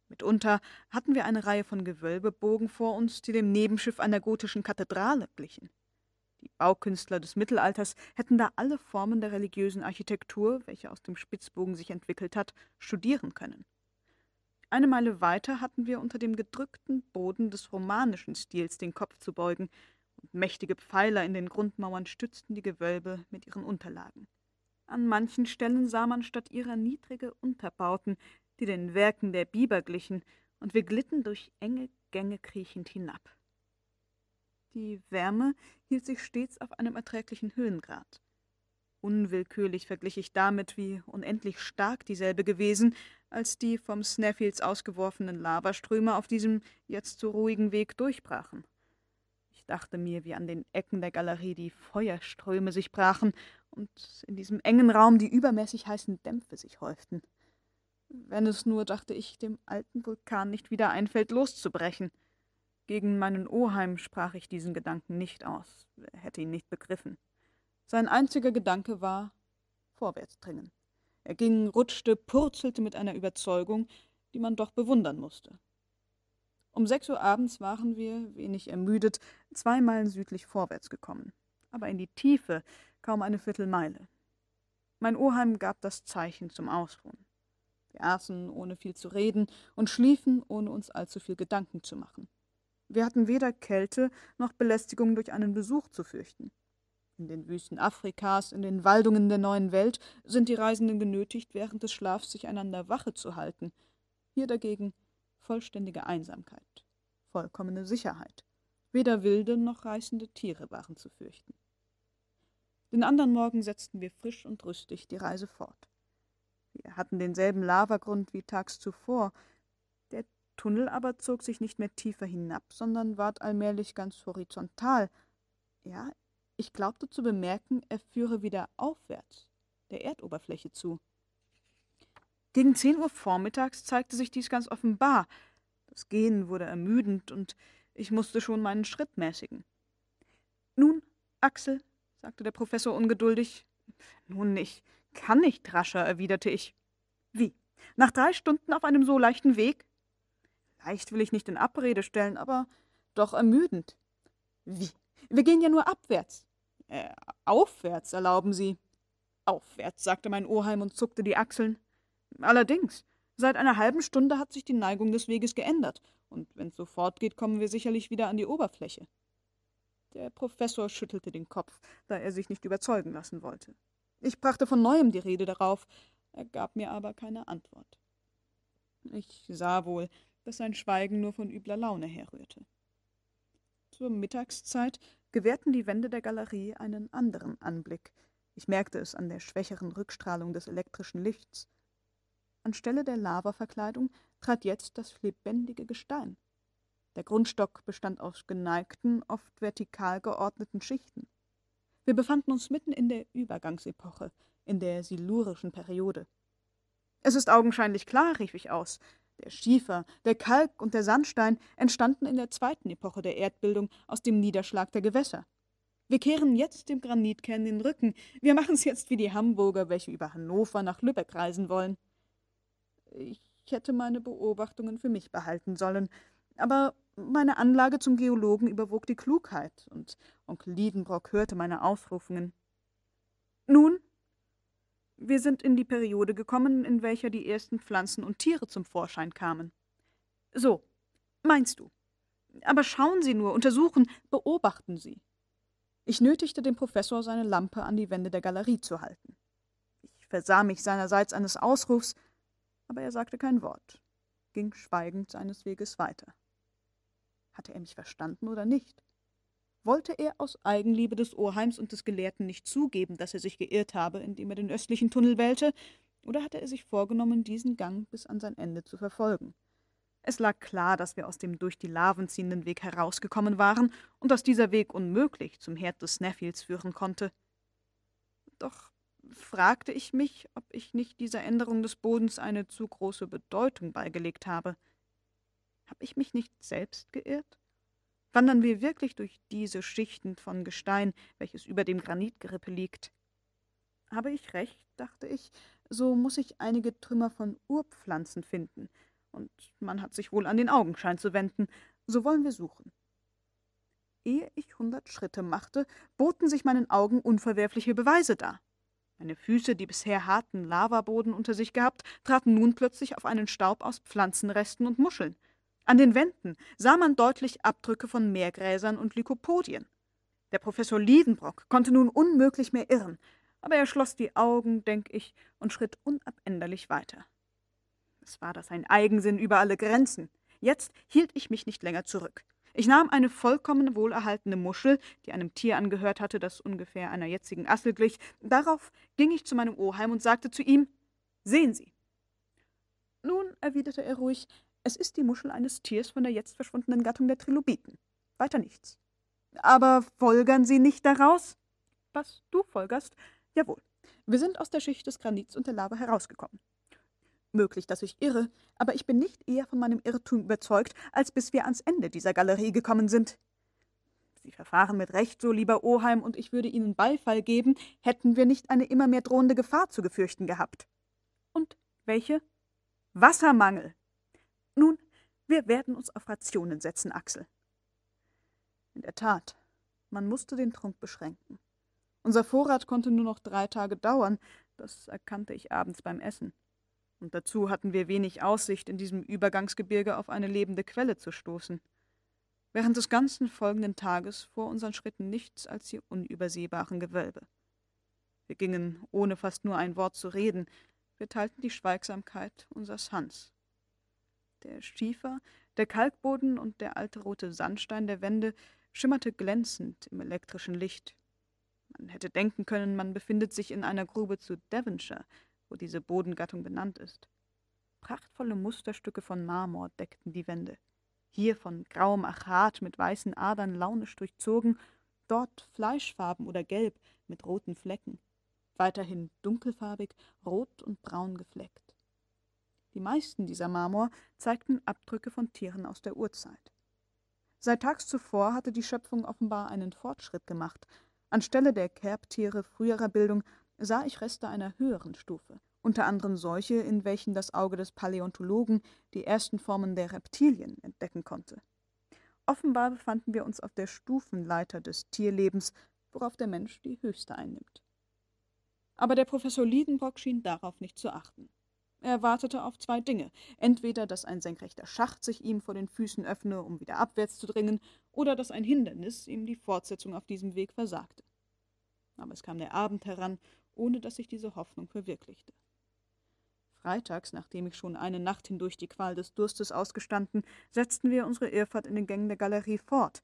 [SPEAKER 1] Mitunter hatten wir eine Reihe von Gewölbebogen vor uns, die dem Nebenschiff einer gotischen Kathedrale glichen. Die Baukünstler des Mittelalters hätten da alle Formen der religiösen Architektur, welche aus dem Spitzbogen sich entwickelt hat, studieren können. Eine Meile weiter hatten wir unter dem gedrückten Boden des romanischen Stils den Kopf zu beugen, und mächtige Pfeiler in den Grundmauern stützten die Gewölbe mit ihren Unterlagen. An manchen Stellen sah man statt ihrer niedrige Unterbauten, die den Werken der Biber glichen, und wir glitten durch enge Gänge kriechend hinab. Die Wärme hielt sich stets auf einem erträglichen Höhengrad. Unwillkürlich verglich ich damit, wie unendlich stark dieselbe gewesen, als die vom Sneffields ausgeworfenen Lavaströme auf diesem jetzt so ruhigen Weg durchbrachen. Ich dachte mir, wie an den Ecken der Galerie die Feuerströme sich brachen und in diesem engen Raum die übermäßig heißen Dämpfe sich häuften. Wenn es nur, dachte ich, dem alten Vulkan nicht wieder einfällt, loszubrechen. Gegen meinen Oheim sprach ich diesen Gedanken nicht aus, hätte ihn nicht begriffen. Sein einziger Gedanke war vorwärts dringen. Er ging, rutschte, purzelte mit einer Überzeugung, die man doch bewundern musste. Um sechs Uhr abends waren wir, wenig ermüdet, zwei Meilen südlich vorwärts gekommen, aber in die Tiefe kaum eine Viertelmeile. Mein Oheim gab das Zeichen zum Ausruhen. Wir aßen, ohne viel zu reden, und schliefen, ohne uns allzu viel Gedanken zu machen. Wir hatten weder Kälte noch Belästigung durch einen Besuch zu fürchten. In den Wüsten Afrikas, in den Waldungen der neuen Welt sind die Reisenden genötigt, während des Schlafs sich einander Wache zu halten. Hier dagegen vollständige Einsamkeit, vollkommene Sicherheit. Weder wilde noch reißende Tiere waren zu fürchten. Den anderen Morgen setzten wir frisch und rüstig die Reise fort. Wir hatten denselben Lavagrund wie tags zuvor. Der Tunnel aber zog sich nicht mehr tiefer hinab, sondern ward allmählich ganz horizontal. Ja, ich glaubte zu bemerken, er führe wieder aufwärts, der Erdoberfläche zu. Gegen zehn Uhr vormittags zeigte sich dies ganz offenbar. Das Gehen wurde ermüdend und ich musste schon meinen Schritt mäßigen. Nun, Axel, sagte der Professor ungeduldig. Nun, ich kann nicht rascher, erwiderte ich. Wie? Nach drei Stunden auf einem so leichten Weg? Leicht will ich nicht in Abrede stellen, aber doch ermüdend. Wie? Wir gehen ja nur abwärts. Äh, aufwärts, erlauben Sie. Aufwärts, sagte mein Oheim und zuckte die Achseln. Allerdings, seit einer halben Stunde hat sich die Neigung des Weges geändert, und wenn's so fortgeht, kommen wir sicherlich wieder an die Oberfläche. Der Professor schüttelte den Kopf, da er sich nicht überzeugen lassen wollte. Ich brachte von neuem die Rede darauf, er gab mir aber keine Antwort. Ich sah wohl, dass sein Schweigen nur von übler Laune herrührte. Zur Mittagszeit gewährten die Wände der Galerie einen anderen Anblick. Ich merkte es an der schwächeren Rückstrahlung des elektrischen Lichts. Anstelle der Lavaverkleidung trat jetzt das lebendige Gestein. Der Grundstock bestand aus geneigten, oft vertikal geordneten Schichten. Wir befanden uns mitten in der Übergangsepoche, in der silurischen Periode. Es ist augenscheinlich klar, rief ich aus. Der Schiefer, der Kalk und der Sandstein entstanden in der zweiten Epoche der Erdbildung aus dem Niederschlag der Gewässer. Wir kehren jetzt dem Granitkern den Rücken. Wir machen es jetzt wie die Hamburger, welche über Hannover nach Lübeck reisen wollen. Ich hätte meine Beobachtungen für mich behalten sollen, aber meine Anlage zum Geologen überwog die Klugheit, und Onkel Liedenbrock hörte meine Ausrufungen. Nun, wir sind in die Periode gekommen, in welcher die ersten Pflanzen und Tiere zum Vorschein kamen. So, meinst du? Aber schauen Sie nur, untersuchen, beobachten Sie. Ich nötigte den Professor, seine Lampe an die Wände der Galerie zu halten. Ich versah mich seinerseits eines Ausrufs, aber er sagte kein Wort, ging schweigend seines Weges weiter. Hatte er mich verstanden oder nicht? Wollte er aus Eigenliebe des Oheims und des Gelehrten nicht zugeben, dass er sich geirrt habe, indem er den östlichen Tunnel wählte, oder hatte er sich vorgenommen, diesen Gang bis an sein Ende zu verfolgen? Es lag klar, dass wir aus dem durch die Laven ziehenden Weg herausgekommen waren und dass dieser Weg unmöglich zum Herd des Sneffields führen konnte. Doch fragte ich mich, ob ich nicht dieser Änderung des Bodens eine zu große Bedeutung beigelegt habe. Habe ich mich nicht selbst geirrt? Wandern wir wirklich durch diese Schichten von Gestein, welches über dem Granitgerippe liegt? Habe ich recht, dachte ich, so muss ich einige Trümmer von Urpflanzen finden, und man hat sich wohl an den Augenschein zu wenden, so wollen wir suchen. Ehe ich hundert Schritte machte, boten sich meinen Augen unverwerfliche Beweise dar. Meine Füße, die bisher harten Lavaboden unter sich gehabt, traten nun plötzlich auf einen Staub aus Pflanzenresten und Muscheln. An den Wänden sah man deutlich Abdrücke von Meergräsern und Lykopodien. Der Professor Liedenbrock konnte nun unmöglich mehr irren, aber er schloss die Augen, denk ich, und schritt unabänderlich weiter. Es war das ein Eigensinn über alle Grenzen. Jetzt hielt ich mich nicht länger zurück. Ich nahm eine vollkommen wohlerhaltene Muschel, die einem Tier angehört hatte, das ungefähr einer jetzigen Assel glich. Darauf ging ich zu meinem Oheim und sagte zu ihm: Sehen Sie. Nun, erwiderte er ruhig, es ist die Muschel eines Tiers von der jetzt verschwundenen Gattung der Trilobiten. Weiter nichts. Aber folgern Sie nicht daraus? Was du folgerst? Jawohl. Wir sind aus der Schicht des Granits und der Lava herausgekommen. Möglich, dass ich irre, aber ich bin nicht eher von meinem Irrtum überzeugt, als bis wir ans Ende dieser Galerie gekommen sind. Sie verfahren mit Recht so, lieber Oheim, und ich würde Ihnen Beifall geben, hätten wir nicht eine immer mehr drohende Gefahr zu befürchten gehabt. Und welche? Wassermangel. Nun, wir werden uns auf Rationen setzen, Axel. In der Tat, man musste den Trunk beschränken. Unser Vorrat konnte nur noch drei Tage dauern, das erkannte ich abends beim Essen. Und dazu hatten wir wenig Aussicht, in diesem Übergangsgebirge auf eine lebende Quelle zu stoßen. Während des ganzen folgenden Tages vor unseren Schritten nichts als die unübersehbaren Gewölbe. Wir gingen, ohne fast nur ein Wort zu reden, wir teilten die Schweigsamkeit unseres Hans. Der Schiefer, der Kalkboden und der alte rote Sandstein der Wände schimmerte glänzend im elektrischen Licht. Man hätte denken können, man befindet sich in einer Grube zu Devonshire, wo diese Bodengattung benannt ist. Prachtvolle Musterstücke von Marmor deckten die Wände. Hier von grauem Achat mit weißen Adern launisch durchzogen, dort fleischfarben oder gelb mit roten Flecken, weiterhin dunkelfarbig, rot und braun gefleckt. Die meisten dieser Marmor zeigten Abdrücke von Tieren aus der Urzeit. Seit tags zuvor hatte die Schöpfung offenbar einen Fortschritt gemacht. Anstelle der Kerbtiere früherer Bildung sah ich Reste einer höheren Stufe, unter anderem solche, in welchen das Auge des Paläontologen die ersten Formen der Reptilien entdecken konnte. Offenbar befanden wir uns auf der Stufenleiter des Tierlebens, worauf der Mensch die höchste einnimmt. Aber der Professor Liedenbrock schien darauf nicht zu achten. Er wartete auf zwei Dinge. Entweder, dass ein senkrechter Schacht sich ihm vor den Füßen öffne, um wieder abwärts zu dringen, oder dass ein Hindernis ihm die Fortsetzung auf diesem Weg versagte. Aber es kam der Abend heran, ohne dass sich diese Hoffnung verwirklichte. Freitags, nachdem ich schon eine Nacht hindurch die Qual des Durstes ausgestanden, setzten wir unsere Irrfahrt in den Gängen der Galerie fort.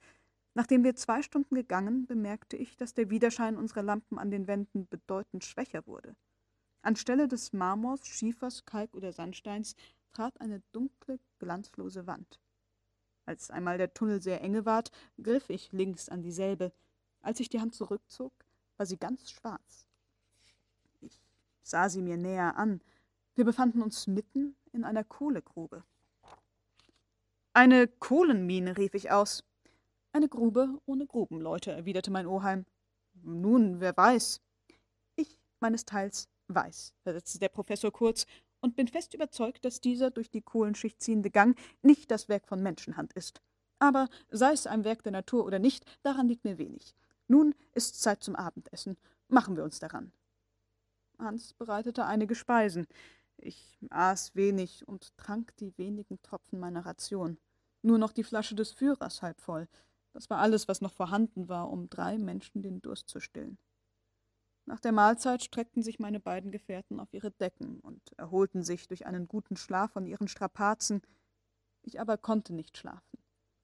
[SPEAKER 1] Nachdem wir zwei Stunden gegangen, bemerkte ich, dass der Widerschein unserer Lampen an den Wänden bedeutend schwächer wurde. Anstelle des Marmors, Schiefers, Kalk oder Sandsteins trat eine dunkle, glanzlose Wand. Als einmal der Tunnel sehr enge ward, griff ich links an dieselbe. Als ich die Hand zurückzog, war sie ganz schwarz. Ich sah sie mir näher an. Wir befanden uns mitten in einer Kohlegrube. Eine Kohlenmine, rief ich aus. Eine Grube ohne Grubenleute, erwiderte mein Oheim. Nun, wer weiß. Ich meines Teils weiß, versetzte der Professor kurz, und bin fest überzeugt, dass dieser durch die Kohlenschicht ziehende Gang nicht das Werk von Menschenhand ist. Aber sei es ein Werk der Natur oder nicht, daran liegt mir wenig. Nun ist Zeit zum Abendessen. Machen wir uns daran. Hans bereitete einige Speisen. Ich aß wenig und trank die wenigen Tropfen meiner Ration. Nur noch die Flasche des Führers halb voll. Das war alles, was noch vorhanden war, um drei Menschen den Durst zu stillen. Nach der Mahlzeit streckten sich meine beiden Gefährten auf ihre Decken und erholten sich durch einen guten Schlaf von ihren Strapazen. Ich aber konnte nicht schlafen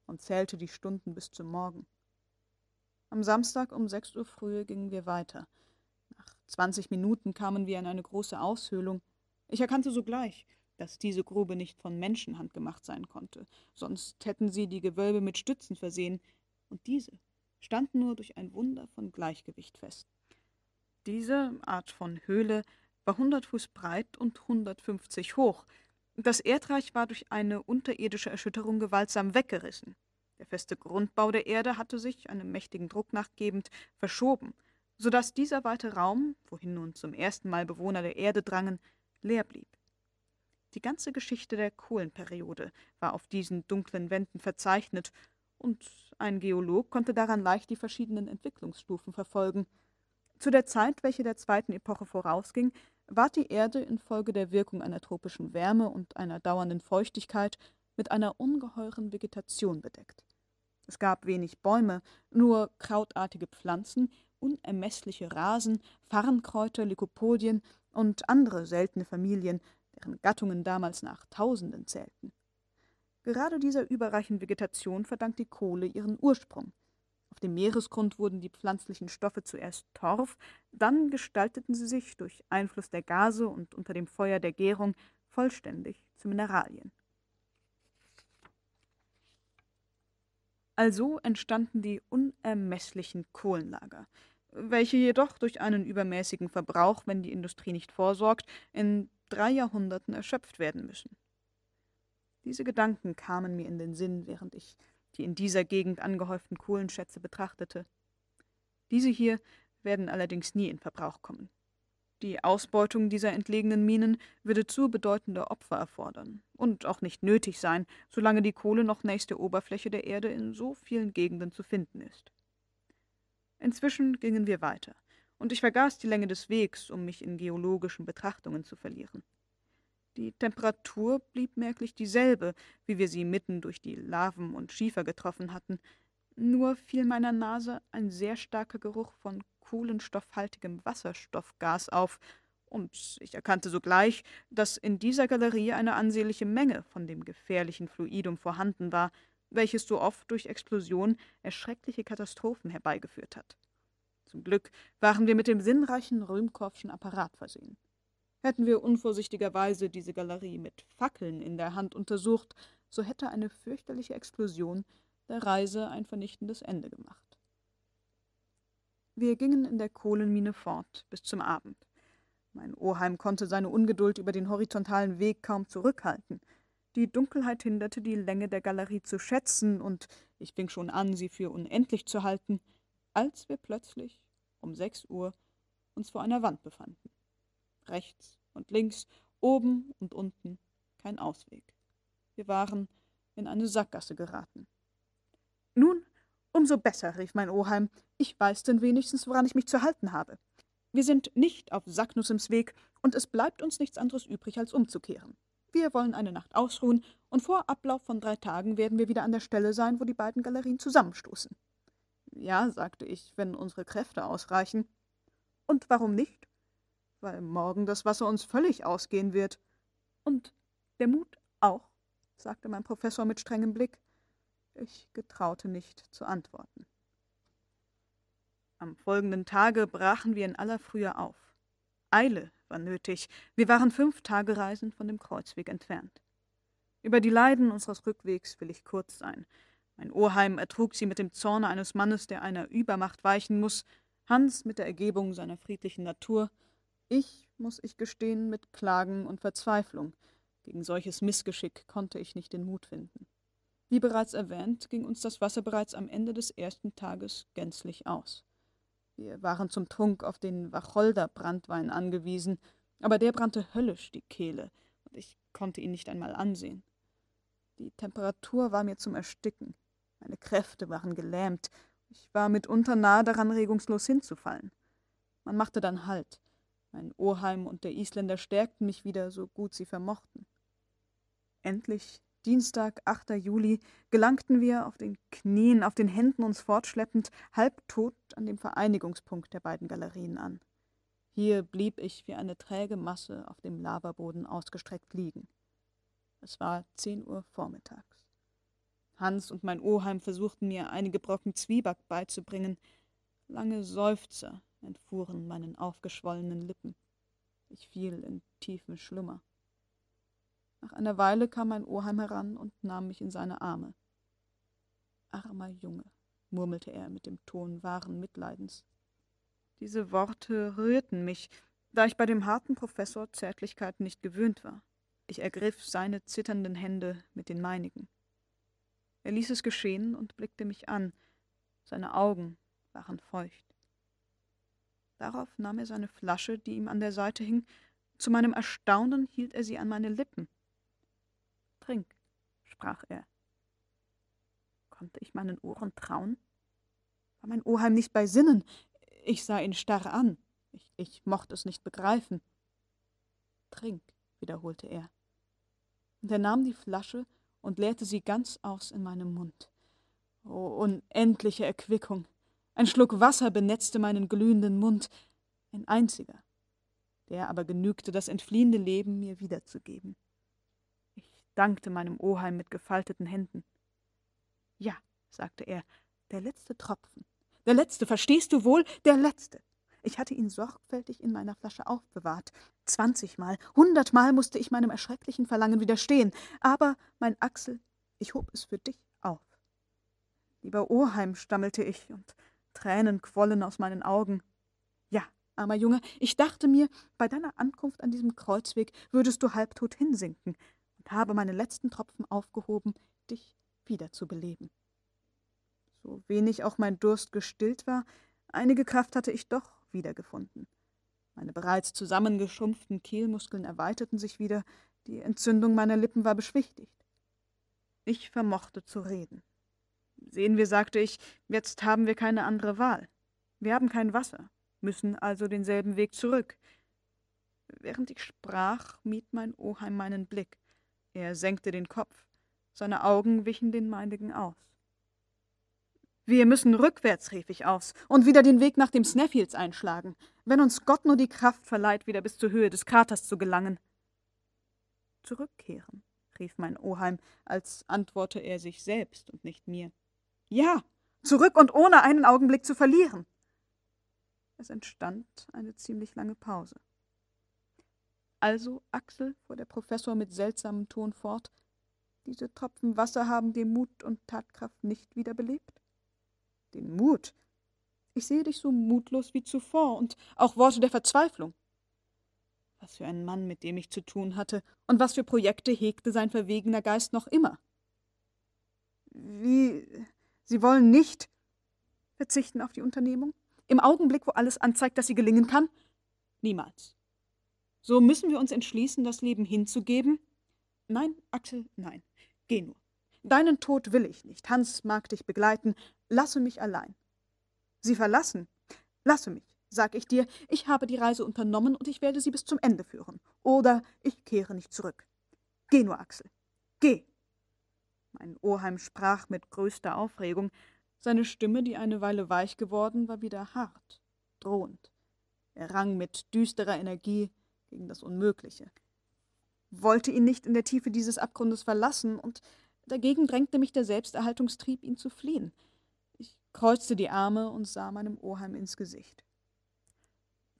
[SPEAKER 1] und zählte die Stunden bis zum Morgen. Am Samstag um sechs Uhr früh gingen wir weiter. Nach zwanzig Minuten kamen wir in eine große Aushöhlung. Ich erkannte sogleich, dass diese Grube nicht von Menschenhand gemacht sein konnte, sonst hätten sie die Gewölbe mit Stützen versehen, und diese standen nur durch ein Wunder von Gleichgewicht fest. Diese Art von Höhle war hundert Fuß breit und hundertfünfzig hoch. Das Erdreich war durch eine unterirdische Erschütterung gewaltsam weggerissen. Der feste Grundbau der Erde hatte sich, einem mächtigen Druck nachgebend, verschoben, so dass dieser weite Raum, wohin nun zum ersten Mal Bewohner der Erde drangen, leer blieb. Die ganze Geschichte der Kohlenperiode war auf diesen dunklen Wänden verzeichnet, und ein Geolog konnte daran leicht die verschiedenen Entwicklungsstufen verfolgen – zu der Zeit, welche der zweiten Epoche vorausging, ward die Erde infolge der Wirkung einer tropischen Wärme und einer dauernden Feuchtigkeit mit einer ungeheuren Vegetation bedeckt. Es gab wenig Bäume, nur krautartige Pflanzen, unermessliche Rasen, Farrenkräuter, Lycopodien und andere seltene Familien, deren Gattungen damals nach Tausenden zählten. Gerade dieser überreichen Vegetation verdankt die Kohle ihren Ursprung. Dem Meeresgrund wurden die pflanzlichen Stoffe zuerst Torf, dann gestalteten sie sich durch Einfluss der Gase und unter dem Feuer der Gärung vollständig zu Mineralien. Also entstanden die unermesslichen Kohlenlager, welche jedoch durch einen übermäßigen Verbrauch, wenn die Industrie nicht vorsorgt, in drei Jahrhunderten erschöpft werden müssen. Diese Gedanken kamen mir in den Sinn, während ich die in dieser Gegend angehäuften Kohlenschätze betrachtete. Diese hier werden allerdings nie in Verbrauch kommen. Die Ausbeutung dieser entlegenen Minen würde zu bedeutende Opfer erfordern und auch nicht nötig sein, solange die Kohle noch nächst der Oberfläche der Erde in so vielen Gegenden zu finden ist. Inzwischen gingen wir weiter, und ich vergaß die Länge des Wegs, um mich in geologischen Betrachtungen zu verlieren. Die Temperatur blieb merklich dieselbe, wie wir sie mitten durch die Laven und Schiefer getroffen hatten, nur fiel meiner Nase ein sehr starker Geruch von kohlenstoffhaltigem Wasserstoffgas auf, und ich erkannte sogleich, dass in dieser Galerie eine ansehnliche Menge von dem gefährlichen Fluidum vorhanden war, welches so oft durch Explosion erschreckliche Katastrophen herbeigeführt hat. Zum Glück waren wir mit dem sinnreichen Röhmkorffschen Apparat versehen. Hätten wir unvorsichtigerweise diese Galerie mit Fackeln in der Hand untersucht, so hätte eine fürchterliche Explosion der Reise ein vernichtendes Ende gemacht. Wir gingen in der Kohlenmine fort bis zum Abend. Mein Oheim konnte seine Ungeduld über den horizontalen Weg kaum zurückhalten. Die Dunkelheit hinderte die Länge der Galerie zu schätzen, und ich fing schon an, sie für unendlich zu halten, als wir plötzlich um sechs Uhr uns vor einer Wand befanden. Rechts und links, oben und unten kein Ausweg. Wir waren in eine Sackgasse geraten. Nun Umso besser, rief mein Oheim. Ich weiß denn wenigstens, woran ich mich zu halten habe. Wir sind nicht auf Sacknussems Weg, und es bleibt uns nichts anderes übrig, als umzukehren. Wir wollen eine Nacht ausruhen, und vor Ablauf von drei Tagen werden wir wieder an der Stelle sein, wo die beiden Galerien zusammenstoßen. Ja, sagte ich, wenn unsere Kräfte ausreichen. Und warum nicht? Weil morgen das Wasser uns völlig ausgehen wird. Und der Mut auch, sagte mein Professor mit strengem Blick. Ich getraute nicht zu antworten. Am folgenden Tage brachen wir in aller Frühe auf. Eile war nötig. Wir waren fünf Tagereisen von dem Kreuzweg entfernt. Über die Leiden unseres Rückwegs will ich kurz sein. Mein Oheim ertrug sie mit dem Zorne eines Mannes, der einer Übermacht weichen muss, Hans mit der Ergebung seiner friedlichen Natur, ich, muss ich gestehen, mit Klagen und Verzweiflung. Gegen solches Missgeschick konnte ich nicht den Mut finden. Wie bereits erwähnt, ging uns das Wasser bereits am Ende des ersten Tages gänzlich aus. Wir waren zum Trunk auf den Wacholder-Brandwein angewiesen, aber der brannte höllisch die Kehle, und ich konnte ihn nicht einmal ansehen. Die Temperatur war mir zum Ersticken, meine Kräfte waren gelähmt, ich war mitunter nahe daran, regungslos hinzufallen. Man machte dann Halt. Mein Oheim und der Isländer stärkten mich wieder, so gut sie vermochten. Endlich Dienstag, 8. Juli, gelangten wir auf den Knien, auf den Händen uns fortschleppend, halbtot an dem Vereinigungspunkt der beiden Galerien an. Hier blieb ich wie eine träge Masse auf dem Lavaboden ausgestreckt liegen. Es war zehn Uhr vormittags. Hans und mein Oheim versuchten mir einige Brocken Zwieback beizubringen. Lange Seufzer entfuhren meinen aufgeschwollenen Lippen. Ich fiel in tiefen Schlummer. Nach einer Weile kam mein Oheim heran und nahm mich in seine Arme. Armer Junge, murmelte er mit dem Ton wahren Mitleidens. Diese Worte rührten mich, da ich bei dem harten Professor Zärtlichkeiten nicht gewöhnt war. Ich ergriff seine zitternden Hände mit den meinigen. Er ließ es geschehen und blickte mich an. Seine Augen waren feucht. Darauf nahm er seine Flasche, die ihm an der Seite hing. Zu meinem Erstaunen hielt er sie an meine Lippen. Trink, sprach er. Konnte ich meinen Ohren trauen? War mein Oheim nicht bei Sinnen? Ich sah ihn starr an. Ich, ich mochte es nicht begreifen. Trink, wiederholte er. Und er nahm die Flasche und leerte sie ganz aus in meinem Mund. O unendliche Erquickung! Ein Schluck Wasser benetzte meinen glühenden Mund, ein einziger. Der aber genügte, das entfliehende Leben mir wiederzugeben dankte meinem Oheim mit gefalteten Händen. Ja, sagte er, der letzte Tropfen. Der letzte, verstehst du wohl? Der letzte. Ich hatte ihn sorgfältig in meiner Flasche aufbewahrt. Zwanzigmal, hundertmal musste ich meinem erschrecklichen Verlangen widerstehen. Aber, mein Axel, ich hob es für dich auf. Lieber Oheim, stammelte ich, und Tränen quollen aus meinen Augen. Ja, Armer Junge, ich dachte mir, bei deiner Ankunft an diesem Kreuzweg würdest du halbtot hinsinken und habe meine letzten Tropfen aufgehoben, dich wiederzubeleben. So wenig auch mein Durst gestillt war, einige Kraft hatte ich doch wiedergefunden. Meine bereits zusammengeschrumpften Kehlmuskeln erweiterten sich wieder, die Entzündung meiner Lippen war beschwichtigt. Ich vermochte zu reden. Sehen wir, sagte ich, jetzt haben wir keine andere Wahl. Wir haben kein Wasser, müssen also denselben Weg zurück. Während ich sprach, mied mein Oheim meinen Blick. Er senkte den Kopf, seine Augen wichen den meinigen aus. Wir müssen rückwärts, rief ich aus, und wieder den Weg nach dem Sneffields einschlagen, wenn uns Gott nur die Kraft verleiht, wieder bis zur Höhe des Kraters zu gelangen. Zurückkehren, rief mein Oheim, als antworte er sich selbst und nicht mir. Ja, zurück und ohne einen Augenblick zu verlieren. Es entstand eine ziemlich lange Pause. Also, Axel, fuhr der Professor mit seltsamem Ton fort, diese Tropfen Wasser haben dir Mut und Tatkraft nicht wiederbelebt? Den Mut? Ich sehe dich so mutlos wie zuvor und auch Worte der Verzweiflung. Was für ein Mann, mit dem ich zu tun hatte, und was für Projekte hegte sein verwegener Geist noch immer. Wie. Sie wollen nicht verzichten auf die Unternehmung? Im Augenblick, wo alles anzeigt, dass sie gelingen kann? Niemals. So müssen wir uns entschließen, das Leben hinzugeben? Nein, Axel, nein. Geh nur. Deinen Tod will ich nicht. Hans mag dich begleiten. Lasse mich allein. Sie verlassen? Lasse mich, sag ich dir. Ich habe die Reise unternommen und ich werde sie bis zum Ende führen. Oder ich kehre nicht zurück. Geh nur, Axel. Geh. Mein Oheim sprach mit größter Aufregung. Seine Stimme, die eine Weile weich geworden, war wieder hart, drohend. Er rang mit düsterer Energie gegen das Unmögliche. Wollte ihn nicht in der Tiefe dieses Abgrundes verlassen, und dagegen drängte mich der Selbsterhaltungstrieb, ihn zu fliehen. Ich kreuzte die Arme und sah meinem Oheim ins Gesicht.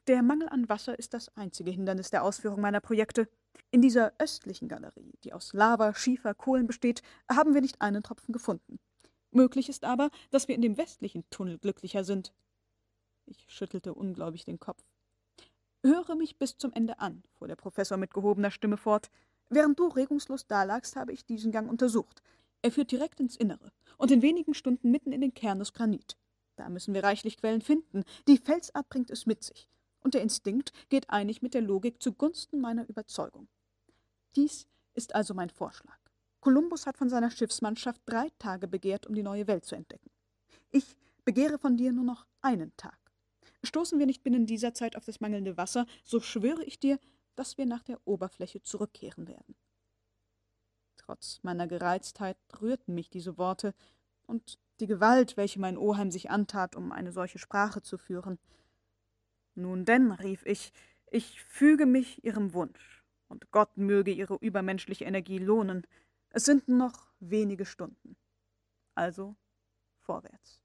[SPEAKER 1] Der Mangel an Wasser ist das einzige Hindernis der Ausführung meiner Projekte. In dieser östlichen Galerie, die aus Lava, Schiefer, Kohlen besteht, haben wir nicht einen Tropfen gefunden. Möglich ist aber, dass wir in dem westlichen Tunnel glücklicher sind. Ich schüttelte ungläubig den Kopf. Höre mich bis zum Ende an, fuhr der Professor mit gehobener Stimme fort. Während du regungslos dalagst, habe ich diesen Gang untersucht. Er führt direkt ins Innere und in wenigen Stunden mitten in den Kern des Granit. Da müssen wir reichlich Quellen finden. Die Felsart bringt es mit sich und der Instinkt geht einig mit der Logik zugunsten meiner Überzeugung. Dies ist also mein Vorschlag. Kolumbus hat von seiner Schiffsmannschaft drei Tage begehrt, um die neue Welt zu entdecken. Ich begehre von dir nur noch einen Tag. Stoßen wir nicht binnen dieser Zeit auf das mangelnde Wasser, so schwöre ich dir, dass wir nach der Oberfläche zurückkehren werden. Trotz meiner Gereiztheit rührten mich diese Worte und die Gewalt, welche mein Oheim sich antat, um eine solche Sprache zu führen. Nun denn, rief ich, ich füge mich Ihrem Wunsch, und Gott möge Ihre übermenschliche Energie lohnen. Es sind noch wenige Stunden. Also vorwärts.